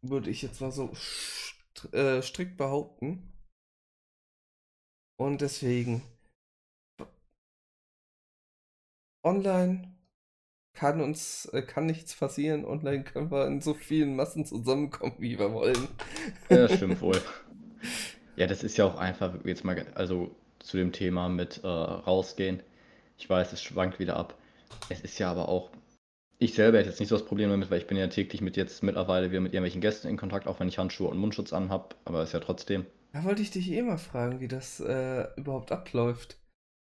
Würde ich jetzt mal so äh, strikt behaupten. Und deswegen. Online kann uns, äh, kann nichts passieren. Online können wir in so vielen Massen zusammenkommen, wie wir wollen. Ja, das stimmt wohl. Ja, das ist ja auch einfach, jetzt mal, also zu dem Thema mit äh, rausgehen. Ich weiß, es schwankt wieder ab. Es ist ja aber auch, ich selber hätte jetzt nicht so das Problem damit, weil ich bin ja täglich mit jetzt mittlerweile wieder mit irgendwelchen Gästen in Kontakt, auch wenn ich Handschuhe und Mundschutz anhab, aber ist ja trotzdem. Da wollte ich dich eh mal fragen, wie das äh, überhaupt abläuft.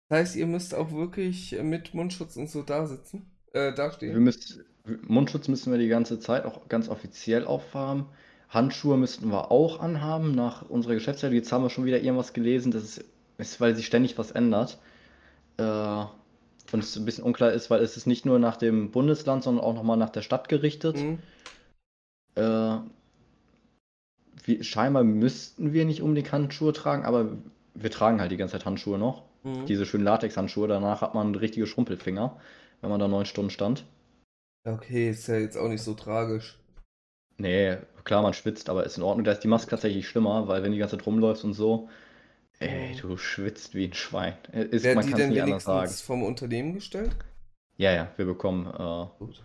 Das heißt, ihr müsst auch wirklich mit Mundschutz und so da sitzen, äh, Wir dastehen. müssen, Mundschutz müssen wir die ganze Zeit auch ganz offiziell aufhaben. Handschuhe müssten wir auch anhaben nach unserer Geschäftsleitung. Jetzt haben wir schon wieder irgendwas gelesen, das ist, ist weil sich ständig was ändert. Äh, und es ein bisschen unklar ist, weil es ist nicht nur nach dem Bundesland, sondern auch nochmal nach der Stadt gerichtet. Mhm. Äh, wie, scheinbar müssten wir nicht unbedingt Handschuhe tragen, aber wir tragen halt die ganze Zeit Handschuhe noch. Mhm. Diese schönen Latex-Handschuhe. Danach hat man richtige Schrumpelfinger, wenn man da neun Stunden stand. Okay, ist ja jetzt auch nicht so tragisch. Nee, klar, man schwitzt, aber ist in Ordnung. Da ist die Maske tatsächlich schlimmer, weil wenn die ganze Zeit rumläufst und so, ey, du schwitzt wie ein Schwein. Äh, Ist, Werden man die kann es denn nicht anders sagen. wenigstens vom Unternehmen gestellt? Ja, ja, wir bekommen äh, Gut.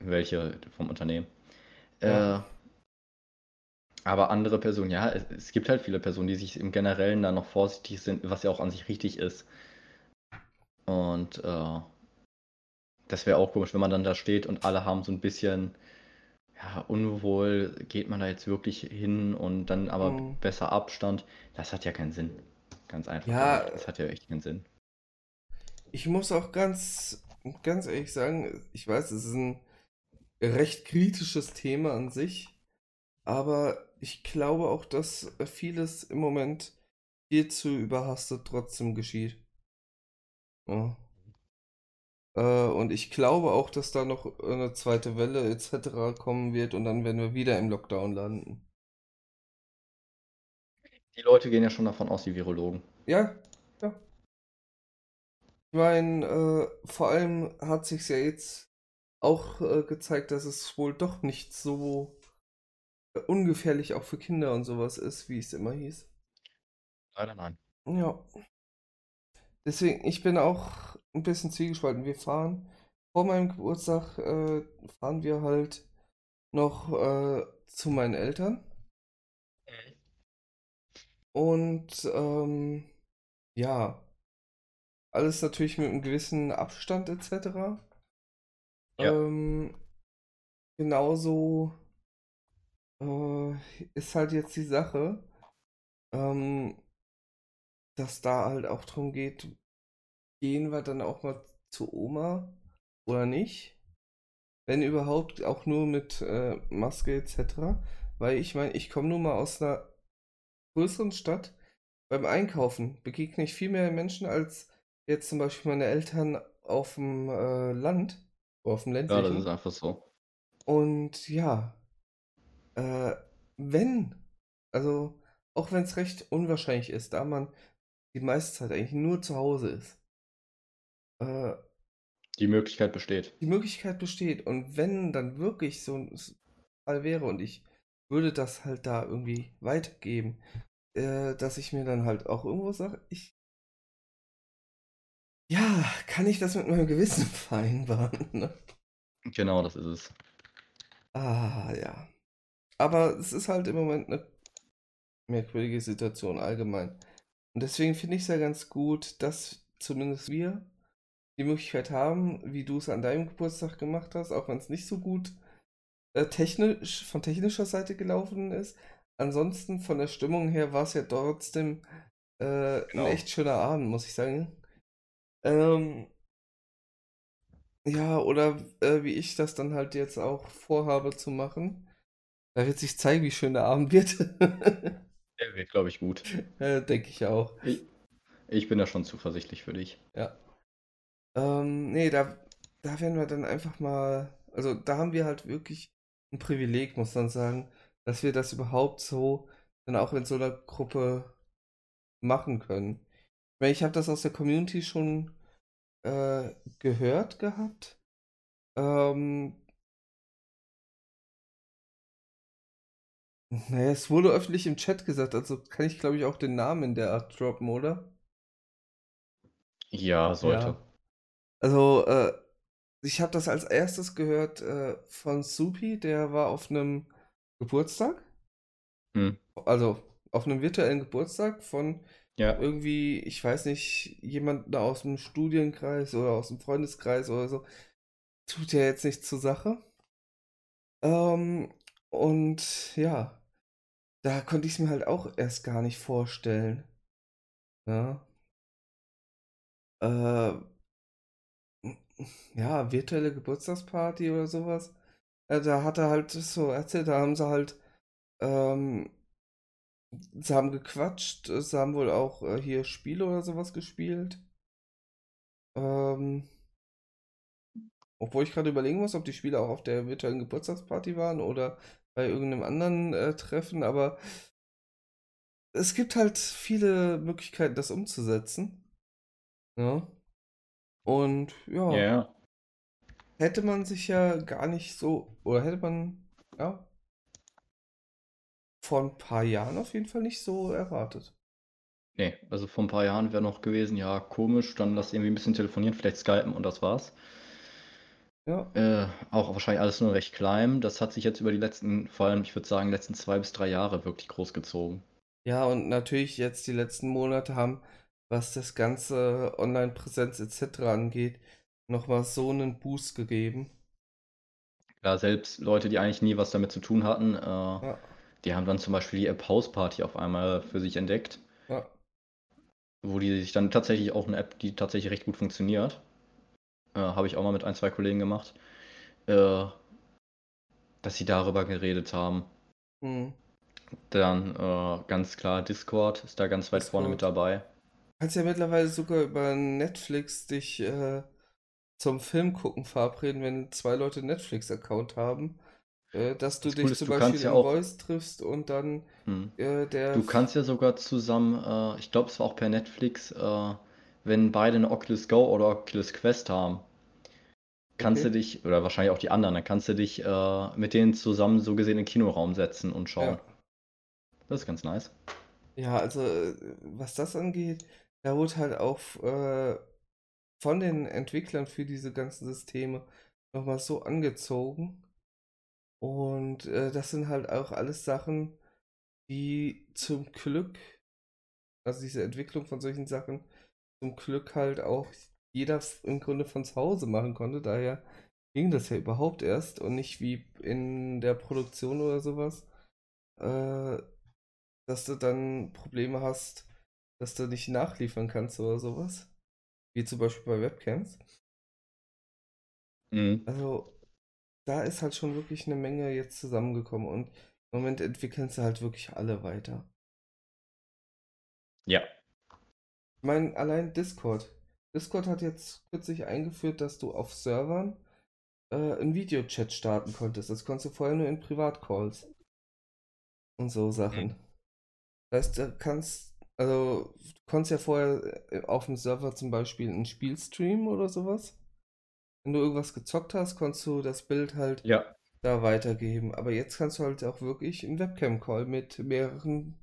welche vom Unternehmen. Ja. Äh, aber andere Personen, ja, es, es gibt halt viele Personen, die sich im Generellen da noch vorsichtig sind, was ja auch an sich richtig ist. Und äh, das wäre auch komisch, wenn man dann da steht und alle haben so ein bisschen, ja, unwohl, geht man da jetzt wirklich hin und dann aber Mhm. besser Abstand. Das hat ja keinen Sinn. Ganz einfach. Ja. gesagt. Das hat ja echt keinen Sinn. Ich muss auch ganz, ganz ehrlich sagen, ich weiß, es ist ein recht kritisches Thema an sich, aber ich glaube auch, dass vieles im Moment viel zu überhastet trotzdem geschieht. Ja. Äh, und ich glaube auch, dass da noch eine zweite Welle etc. kommen wird und dann werden wir wieder im Lockdown landen. Die Leute gehen ja schon davon aus, die Virologen. Ja, ja. Ich meine, äh, vor allem hat sich ja jetzt auch äh, gezeigt, dass es wohl doch nicht so äh, ungefährlich auch für Kinder und sowas ist, wie es immer hieß. Leider nein. Ja. Deswegen, ich bin auch ein bisschen zwiegespalten. Wir fahren vor meinem Geburtstag, äh, fahren wir halt noch äh, zu meinen Eltern. Und ähm, ja, alles natürlich mit einem gewissen Abstand etc. Ja. Ähm, genauso äh, ist halt jetzt die Sache, ähm, dass da halt auch drum geht, gehen wir dann auch mal zu Oma oder nicht? Wenn überhaupt auch nur mit äh, Maske etc. Weil ich meine, ich komme nur mal aus einer größeren Stadt. Beim Einkaufen begegne ich viel mehr Menschen als jetzt zum Beispiel meine Eltern auf dem äh, Land, oder auf dem Ja, das ländlichen. ist einfach so. Und ja, äh, wenn, also auch wenn es recht unwahrscheinlich ist, da man die meiste Zeit eigentlich nur zu Hause ist, äh, Die Möglichkeit besteht. die Möglichkeit besteht und wenn dann wirklich so ein Fall wäre und ich würde das halt da irgendwie weitergeben, äh, dass ich mir dann halt auch irgendwo sage, ich, ja, kann ich das mit meinem Gewissen vereinbaren, ne? Genau, das ist es. Ah, ja. Aber es ist halt im Moment eine merkwürdige Situation allgemein. Und deswegen finde ich es ja ganz gut, dass zumindest wir die Möglichkeit haben, wie du es an deinem Geburtstag gemacht hast, auch wenn es nicht so gut äh, technisch, von technischer Seite gelaufen ist. Ansonsten von der Stimmung her war es ja trotzdem äh, Genau. ein echt schöner Abend, muss ich sagen. Ähm, ja, oder äh, wie ich das dann halt jetzt auch vorhabe zu machen. Da wird sich zeigen, wie schön der Abend wird. Der wird, glaube ich, gut. äh, Denke ich auch. Ich, ich bin da schon zuversichtlich für dich. Ja. Ähm, nee, da, da werden wir dann einfach mal, also da haben wir halt wirklich ein Privileg, muss man sagen, dass wir das überhaupt so dann auch in so einer Gruppe machen können. Ich meine, ich habe das aus der Community schon äh, gehört gehabt. Ähm, naja, es wurde öffentlich im Chat gesagt, also kann ich glaube ich auch den Namen in der Art droppen, oder? Ja, sollte. Ja. Also, äh, ich habe das als erstes gehört äh, von Supi, der war auf einem Geburtstag. Hm. Also auf einem virtuellen Geburtstag von Ja. irgendwie, ich weiß nicht, jemanden aus dem Studienkreis oder aus dem Freundeskreis oder so. Tut ja jetzt nichts zur Sache. Ähm, und ja, da konnte ich es mir halt auch erst gar nicht vorstellen. Ja. Äh, ja, virtuelle Geburtstagsparty oder sowas. Äh, da hat er halt so erzählt, da haben sie halt, ähm, sie haben gequatscht, sie haben wohl auch äh, hier Spiele oder sowas gespielt. Ähm, obwohl ich gerade überlegen muss, ob die Spiele auch auf der virtuellen Geburtstagsparty waren oder bei irgendeinem anderen äh, Treffen, aber es gibt halt viele Möglichkeiten, das umzusetzen. Ja. Und ja, ja. hätte man sich ja gar nicht so, oder hätte man, ja, vor ein paar Jahren auf jeden Fall nicht so erwartet. Nee, also vor ein paar Jahren wäre noch gewesen, ja, komisch, dann lass irgendwie ein bisschen telefonieren, vielleicht skypen und das war's. Ja, Äh, auch wahrscheinlich alles nur recht klein. Das hat sich jetzt über die letzten, vor allem, ich würde sagen, letzten zwei bis drei Jahre wirklich groß gezogen. ja, und natürlich jetzt die letzten Monate haben, was das ganze Online-Präsenz etc. angeht, nochmal so einen Boost gegeben. Ja, selbst Leute, die eigentlich nie was damit zu tun hatten, äh, Ja, die haben dann zum Beispiel die App House Party auf einmal für sich entdeckt, ja, wo die sich dann tatsächlich auch eine App, die tatsächlich recht gut funktioniert. Äh, habe ich auch mal mit ein, zwei Kollegen gemacht, äh, dass sie darüber geredet haben. hm. Dann äh, ganz klar Discord ist da ganz weit vorne mit Discord. dabei. Kannst ja mittlerweile sogar über Netflix dich äh, zum Film gucken verabreden, wenn zwei Leute einen Netflix-Account haben, äh, dass du Das dich ist, zum du Beispiel ja auch, Voice triffst und dann hm, äh, der. du kannst ja sogar zusammen, äh, ich glaube, es war auch per Netflix, äh, wenn beide eine Oculus Go oder Oculus Quest haben, kannst du Okay. dich, oder wahrscheinlich auch die anderen, dann kannst du dich äh, mit denen zusammen so gesehen in den Kinoraum setzen und schauen. Ja. Das ist ganz nice. Ja, also was das angeht, da wurde halt auch äh, von den Entwicklern für diese ganzen Systeme nochmal so angezogen. Und äh, das sind halt auch alles Sachen, die zum Glück, also diese Entwicklung von solchen Sachen, zum Glück halt auch jeder im Grunde von zu Hause machen konnte. Daher ging das ja überhaupt erst und nicht wie in der Produktion oder sowas, äh, dass du dann Probleme hast, dass du nicht nachliefern kannst oder sowas. Wie zum Beispiel bei Webcams. Mhm. Also, da ist halt schon wirklich eine Menge jetzt zusammengekommen und im Moment entwickeln sie halt wirklich alle weiter. Ja. Ich meine, allein Discord. Discord hat jetzt kürzlich eingeführt, dass du auf Servern äh, einen Videochat starten konntest. Das konntest du vorher nur in Privatcalls und so Sachen. Das heißt, du kannst, also, du konntest ja vorher äh, auf dem Server zum Beispiel ein Spiel streamen oder sowas. Wenn du irgendwas gezockt hast, konntest du das Bild halt Ja. da weitergeben. Aber jetzt kannst du halt auch wirklich einen Webcam-Call mit mehreren,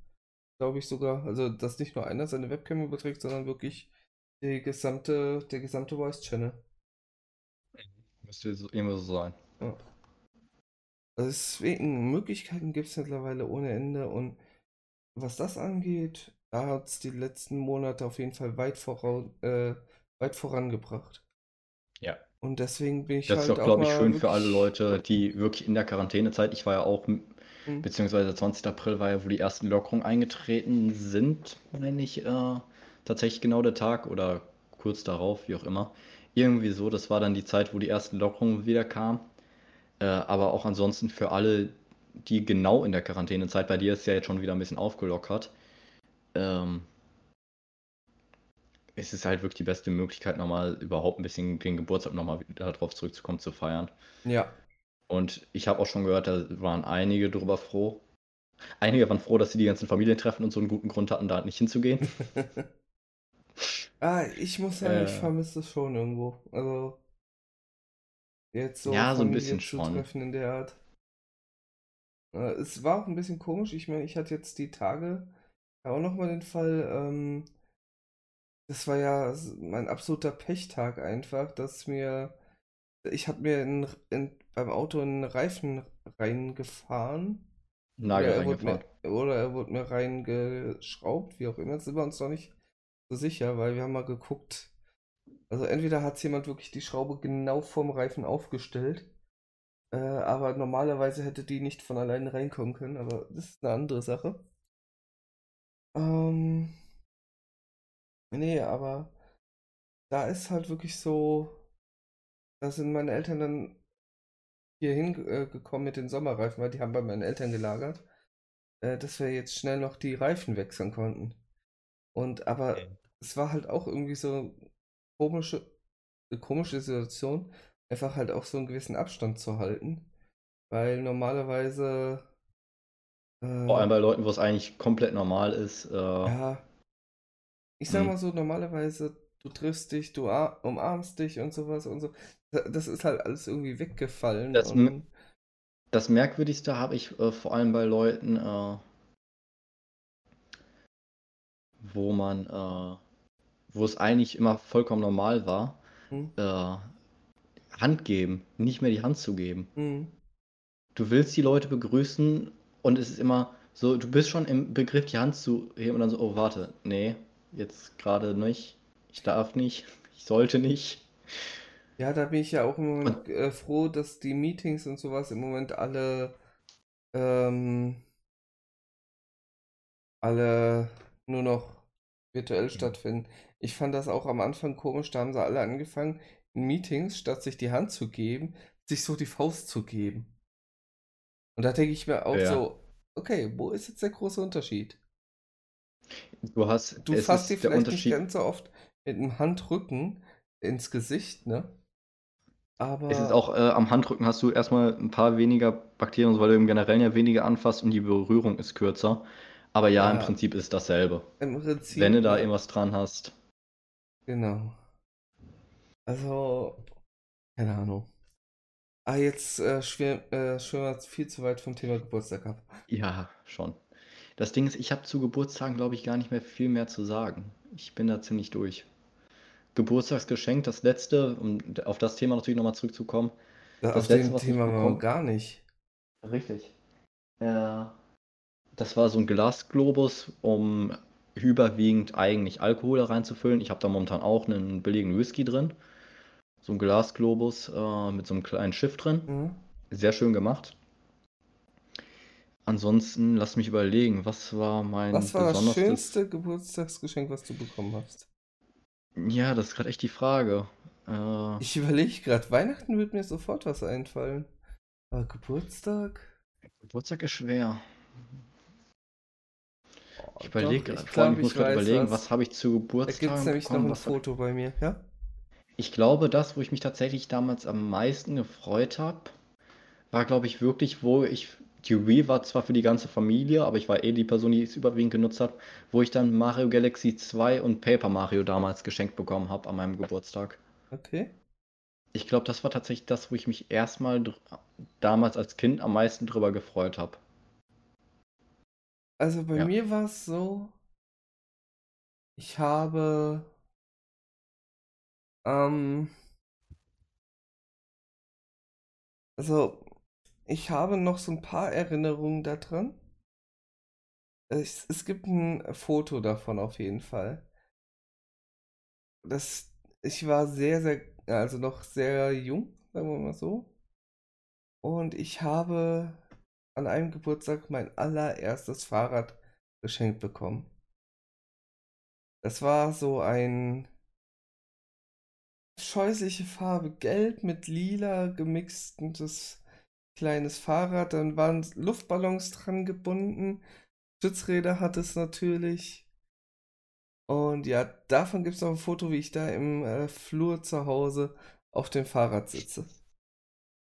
glaube ich sogar, also dass nicht nur einer seine Webcam überträgt, sondern wirklich die gesamte, der gesamte Voice-Channel. Müsste so, irgendwo so sein. Ja. Also deswegen, Möglichkeiten gibt es mittlerweile ohne Ende und was das angeht, da hat es die letzten Monate auf jeden Fall weit, vorau äh, weit vorangebracht. Ja. Und deswegen bin ich Das ist halt auch, auch glaube ich, schön für alle. Leute, die wirklich in der Quarantänezeit, ich war ja auch, m- Hm, beziehungsweise 20. April war ja, wo die ersten Lockerungen eingetreten sind, meine ich, äh, tatsächlich genau der Tag oder kurz darauf, wie auch immer. Irgendwie so, das war dann die Zeit, wo die ersten Lockerungen wieder kamen. Äh, aber auch ansonsten für alle, die genau in der Quarantänezeit, bei dir ist ja jetzt schon wieder ein bisschen aufgelockert, ähm, es ist halt wirklich die beste Möglichkeit, nochmal überhaupt ein bisschen den Geburtstag nochmal wieder darauf zurückzukommen, zu feiern. ja, Und ich habe auch schon gehört, da waren einige drüber froh, Einige waren froh, dass sie die ganzen Familientreffen und so einen guten Grund hatten, da nicht hinzugehen. ah, ich muss sagen, ich Äh. vermisse es schon irgendwo. Also, jetzt so Ja, so ein bisschen zu schon. treffen in der Art. Äh, es war auch ein bisschen komisch. Ich meine, ich hatte jetzt die Tage auch nochmal den Fall, ähm, das war ja mein absoluter Pechtag einfach, dass mir, ich habe mir in, in, beim Auto einen Reifen reingefahren. Nagel Oder er wurde reingefahren. mir, oder er wurde mir reingeschraubt, wie auch immer. Jetzt sind wir uns noch nicht so sicher, weil wir haben mal geguckt. Also entweder hat jemand wirklich die Schraube genau vom Reifen aufgestellt, äh, aber normalerweise hätte die nicht von alleine reinkommen können, aber das ist eine andere Sache. Ähm, nee, aber da ist halt wirklich so, da sind meine Eltern dann hier hingekommen mit den Sommerreifen, weil die haben bei meinen Eltern gelagert, äh, dass wir jetzt schnell noch die Reifen wechseln konnten. Und aber Okay. es war halt auch irgendwie so komische, eine komische Situation, einfach halt auch so einen gewissen Abstand zu halten, weil normalerweise Vor allem äh, bei Leuten, wo es eigentlich komplett normal ist. Äh, ja, ich sag Hm. mal so, normalerweise du triffst dich, du ar- umarmst dich und sowas und so. Da- Das ist halt alles irgendwie weggefallen Das und Das Merkwürdigste habe ich äh, vor allem bei Leuten, äh, wo man, äh, wo es eigentlich immer vollkommen normal war, hm, äh, Hand geben, nicht mehr die Hand zu geben. hm, Du willst die Leute begrüßen und es ist immer so, du bist schon im Begriff, die Hand zu heben und dann so, oh, warte, nee, jetzt gerade nicht, ich darf nicht, ich sollte nicht. Ja, da bin ich ja auch im Moment äh, froh, dass die Meetings und sowas im Moment alle, ähm, alle nur noch virtuell stattfinden. Ich fand das auch am Anfang komisch, da haben sie alle angefangen, in Meetings, statt sich die Hand zu geben, sich so die Faust zu geben. Und da denke ich mir auch ja, so, okay, wo ist jetzt der große Unterschied? du hast, Du fasst dir vielleicht nicht ganz so oft mit dem Handrücken ins Gesicht, ne? Es ist Aber auch, äh, am Handrücken hast du erstmal ein paar weniger Bakterien, weil du im Generellen ja weniger anfasst und die Berührung ist kürzer. Aber ja, im ja, Prinzip ist es dasselbe. im Wenn du Prinzip, da irgendwas dran hast. Genau. Also, keine Ahnung. Ah, jetzt äh, äh, schwimmen wir jetzt viel zu weit vom Thema Geburtstag ab. Ja, schon. Das Ding ist, ich habe zu Geburtstagen, glaube ich, gar nicht mehr viel mehr zu sagen. Ich bin da ziemlich durch. Geburtstagsgeschenk, das letzte, um auf das Thema natürlich nochmal zurückzukommen. Ja, Das auf letzte, Thema bekommen. gar nicht. Richtig. Äh, das war so ein Glasglobus, um überwiegend eigentlich Alkohol da reinzufüllen. Ich habe da momentan auch einen billigen Whisky drin. So ein Glasglobus äh, mit so einem kleinen Schiff drin. Mhm. Sehr schön gemacht. Ansonsten, lass mich überlegen, was war mein Was war das schönste Geburtstagsgeschenk, was du bekommen hast? Ja, das ist gerade echt die Frage. Äh, Ich überlege gerade, Weihnachten wird mir sofort was einfallen. Aber Geburtstag? Geburtstag ist schwer. Oh, Ich überlege ich gerade, vor allem, glaube, ich muss ich gerade überlegen, was. was habe ich zu Da gibt es nämlich noch bekommen? ein Was hat... Foto bei mir, ja? Ich glaube, das, wo ich mich tatsächlich damals am meisten gefreut habe, war, glaube ich, wirklich, wo ich, Wii war zwar für die ganze Familie, aber ich war eh die Person, die es überwiegend genutzt hat, wo ich dann Mario Galaxy 2 und Paper Mario damals geschenkt bekommen habe an meinem Geburtstag. Okay. Ich glaube, das war tatsächlich das, wo ich mich erstmal damals als Kind am meisten drüber gefreut habe. Also bei Ja. mir war es so, ich habe, ähm, also ich habe noch so ein paar Erinnerungen daran. Es, es gibt ein Foto davon auf jeden Fall. Das, ich war sehr, sehr, also noch sehr jung, sagen wir mal so. Und ich habe an einem Geburtstag mein allererstes Fahrrad geschenkt bekommen. Das war so ein scheußliche Farbe, gelb mit lila gemixtes kleines Fahrrad. Dann waren Luftballons dran gebunden. Stützräder hat es natürlich. Und ja, davon gibt es noch ein Foto, wie ich da im äh, Flur zu Hause auf dem Fahrrad sitze.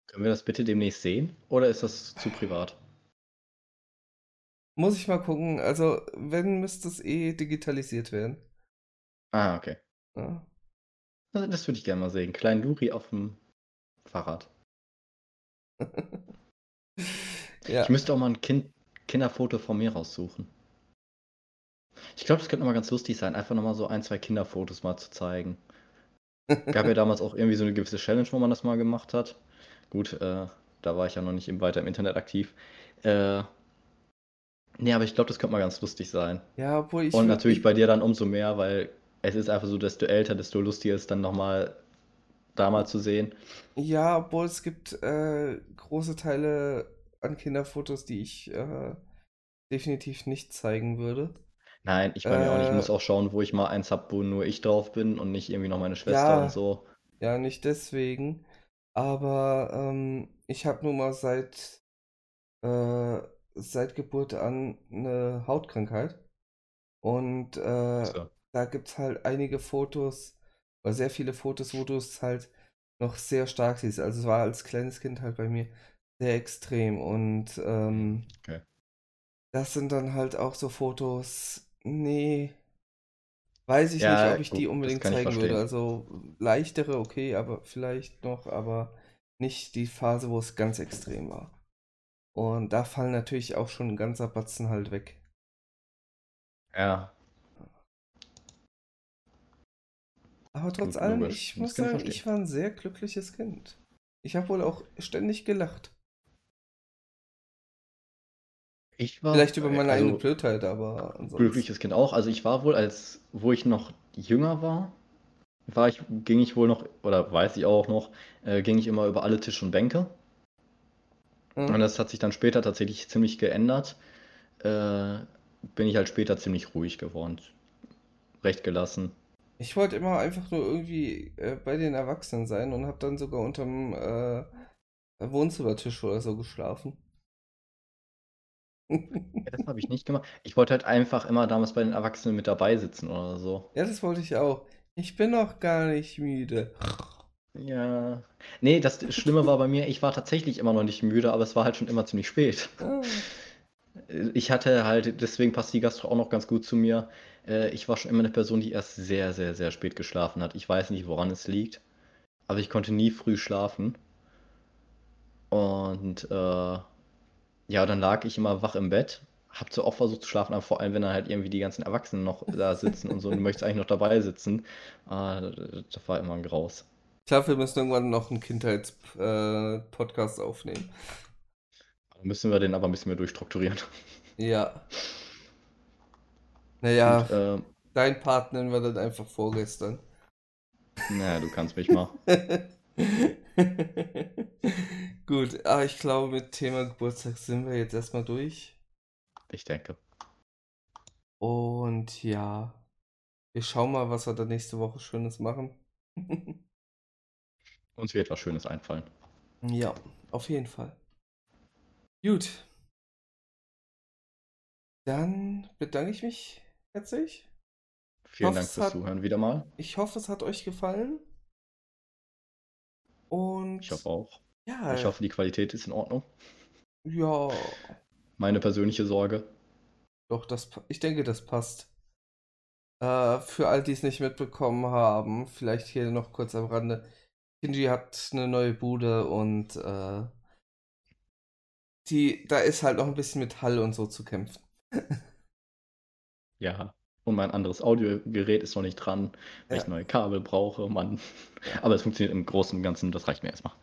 Können wir das bitte demnächst sehen? Oder ist das zu privat? Muss ich mal gucken. Also, wenn, müsste es eh digitalisiert werden. Ah, okay. Ja. Also, das würde ich gerne mal sehen. Klein Luri auf dem Fahrrad. ja. Ich müsste auch mal ein kind Kinderfoto von mir raussuchen. Ich glaube, das könnte nochmal ganz lustig sein, einfach nochmal so ein, zwei Kinderfotos mal zu zeigen. Gab ja damals auch irgendwie so eine gewisse Challenge, wo man das mal gemacht hat. Gut, äh, da war ich ja noch nicht weiter im Internet aktiv. Äh, nee, aber ich glaube, das könnte mal ganz lustig sein. Ja, obwohl ich. Und natürlich bei dir dann umso mehr, weil es ist einfach so, desto älter, desto lustiger ist dann nochmal da mal zu sehen. Ja, obwohl es gibt äh, große Teile an Kinderfotos, die ich äh, definitiv nicht zeigen würde. Nein, ich bei mir auch nicht. Ich Äh, muss auch schauen, wo ich mal eins habe, wo nur ich drauf bin und nicht irgendwie noch meine Schwester Ja. und so. Ja, nicht deswegen. Aber ähm, ich habe nun mal seit, äh, seit Geburt an eine Hautkrankheit. Und äh, So. da gibt es halt einige Fotos, oder sehr viele Fotos, wo du es halt noch sehr stark siehst. Also es war als kleines Kind halt bei mir sehr extrem. Und ähm, Okay. das sind dann halt auch so Fotos, nee, weiß ich Ja, nicht, ob ich gut, die unbedingt zeigen würde. Also leichtere, okay, aber vielleicht noch, aber nicht die Phase, wo es ganz extrem war. Und da fallen natürlich auch schon ein ganzer Batzen halt weg. Ja, Aber trotz allem, ich muss sagen, verstehen. ich war ein sehr glückliches Kind. Ich habe wohl auch ständig gelacht. ich war Vielleicht über meine eigene also Blödheit, aber ansonsten. glückliches Kind auch. Also ich war wohl, als wo ich noch jünger war, war ich, ging ich wohl noch, oder weiß ich auch noch, äh, ging ich immer über alle Tische und Bänke. Hm? Und das hat sich dann später tatsächlich ziemlich geändert. Äh, bin ich halt später ziemlich ruhig geworden. Recht gelassen. Ich wollte immer einfach nur irgendwie äh, bei den Erwachsenen sein und habe dann sogar unterm äh, Wohnzimmertisch oder so geschlafen. Ja, das habe ich nicht gemacht. Ich wollte halt einfach immer damals bei den Erwachsenen mit dabei sitzen oder so. Ja, das wollte ich auch. Ich bin noch gar nicht müde. Ja. Nee, das Schlimme war bei mir, ich war tatsächlich immer noch nicht müde, aber es war halt schon immer ziemlich spät. Ah, Ich hatte halt, deswegen passt die Gastro auch noch ganz gut zu mir. Äh, Ich war schon immer eine Person, die erst sehr, sehr, sehr spät geschlafen hat. Ich weiß nicht, woran es liegt, aber ich konnte nie früh schlafen. Und äh, ja, dann lag ich immer wach im Bett, hab so auch versucht zu schlafen, aber vor allem, wenn dann halt irgendwie die ganzen Erwachsenen noch da sitzen und so, und du möchtest eigentlich noch dabei sitzen, äh, das war immer ein Graus. Ich glaube, wir müssen irgendwann noch einen Kindheits-Podcast aufnehmen. Dann müssen wir den aber ein bisschen mehr durchstrukturieren. Ja. Naja, Gut, äh, dein Part nennen wir dann einfach vorgestern. naja, du kannst mich mal. Gut, aber ich glaube, mit Thema Geburtstag sind wir jetzt erstmal durch. Ich denke. Und ja, wir schauen mal, was wir da nächste Woche Schönes machen. Uns wird was Schönes einfallen. Ja, auf jeden Fall. Gut. Dann bedanke ich mich herzlich. Vielen hoffe, Dank fürs hat- Zuhören wieder mal. Ich hoffe, es hat euch gefallen. Und Ich hoffe auch. ja, Ich hoffe, die Qualität ist in Ordnung. ja, Meine persönliche Sorge. doch, das, ich denke, das passt. Äh, für all die es nicht mitbekommen haben, vielleicht hier noch kurz am Rande. Kinji hat eine neue Bude und äh, die, da ist halt noch ein bisschen mit Hall und so zu kämpfen. Ja. Und mein anderes Audiogerät ist noch nicht dran, weil Ja. ich neue Kabel brauche, Mann. Aber es funktioniert im Großen und Ganzen, das reicht mir erstmal.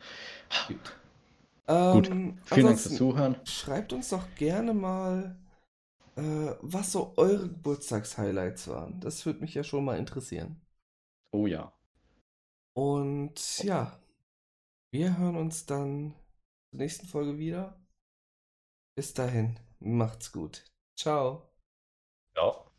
Gut. Gut, Ähm, Vielen Dank fürs Zuhören. schreibt uns doch gerne mal, äh, was so eure Geburtstagshighlights waren. Das würde mich ja schon mal interessieren. Oh ja. Und ja, wir hören uns dann zur nächsten Folge wieder. Bis dahin, macht's gut. Ciao. Ja.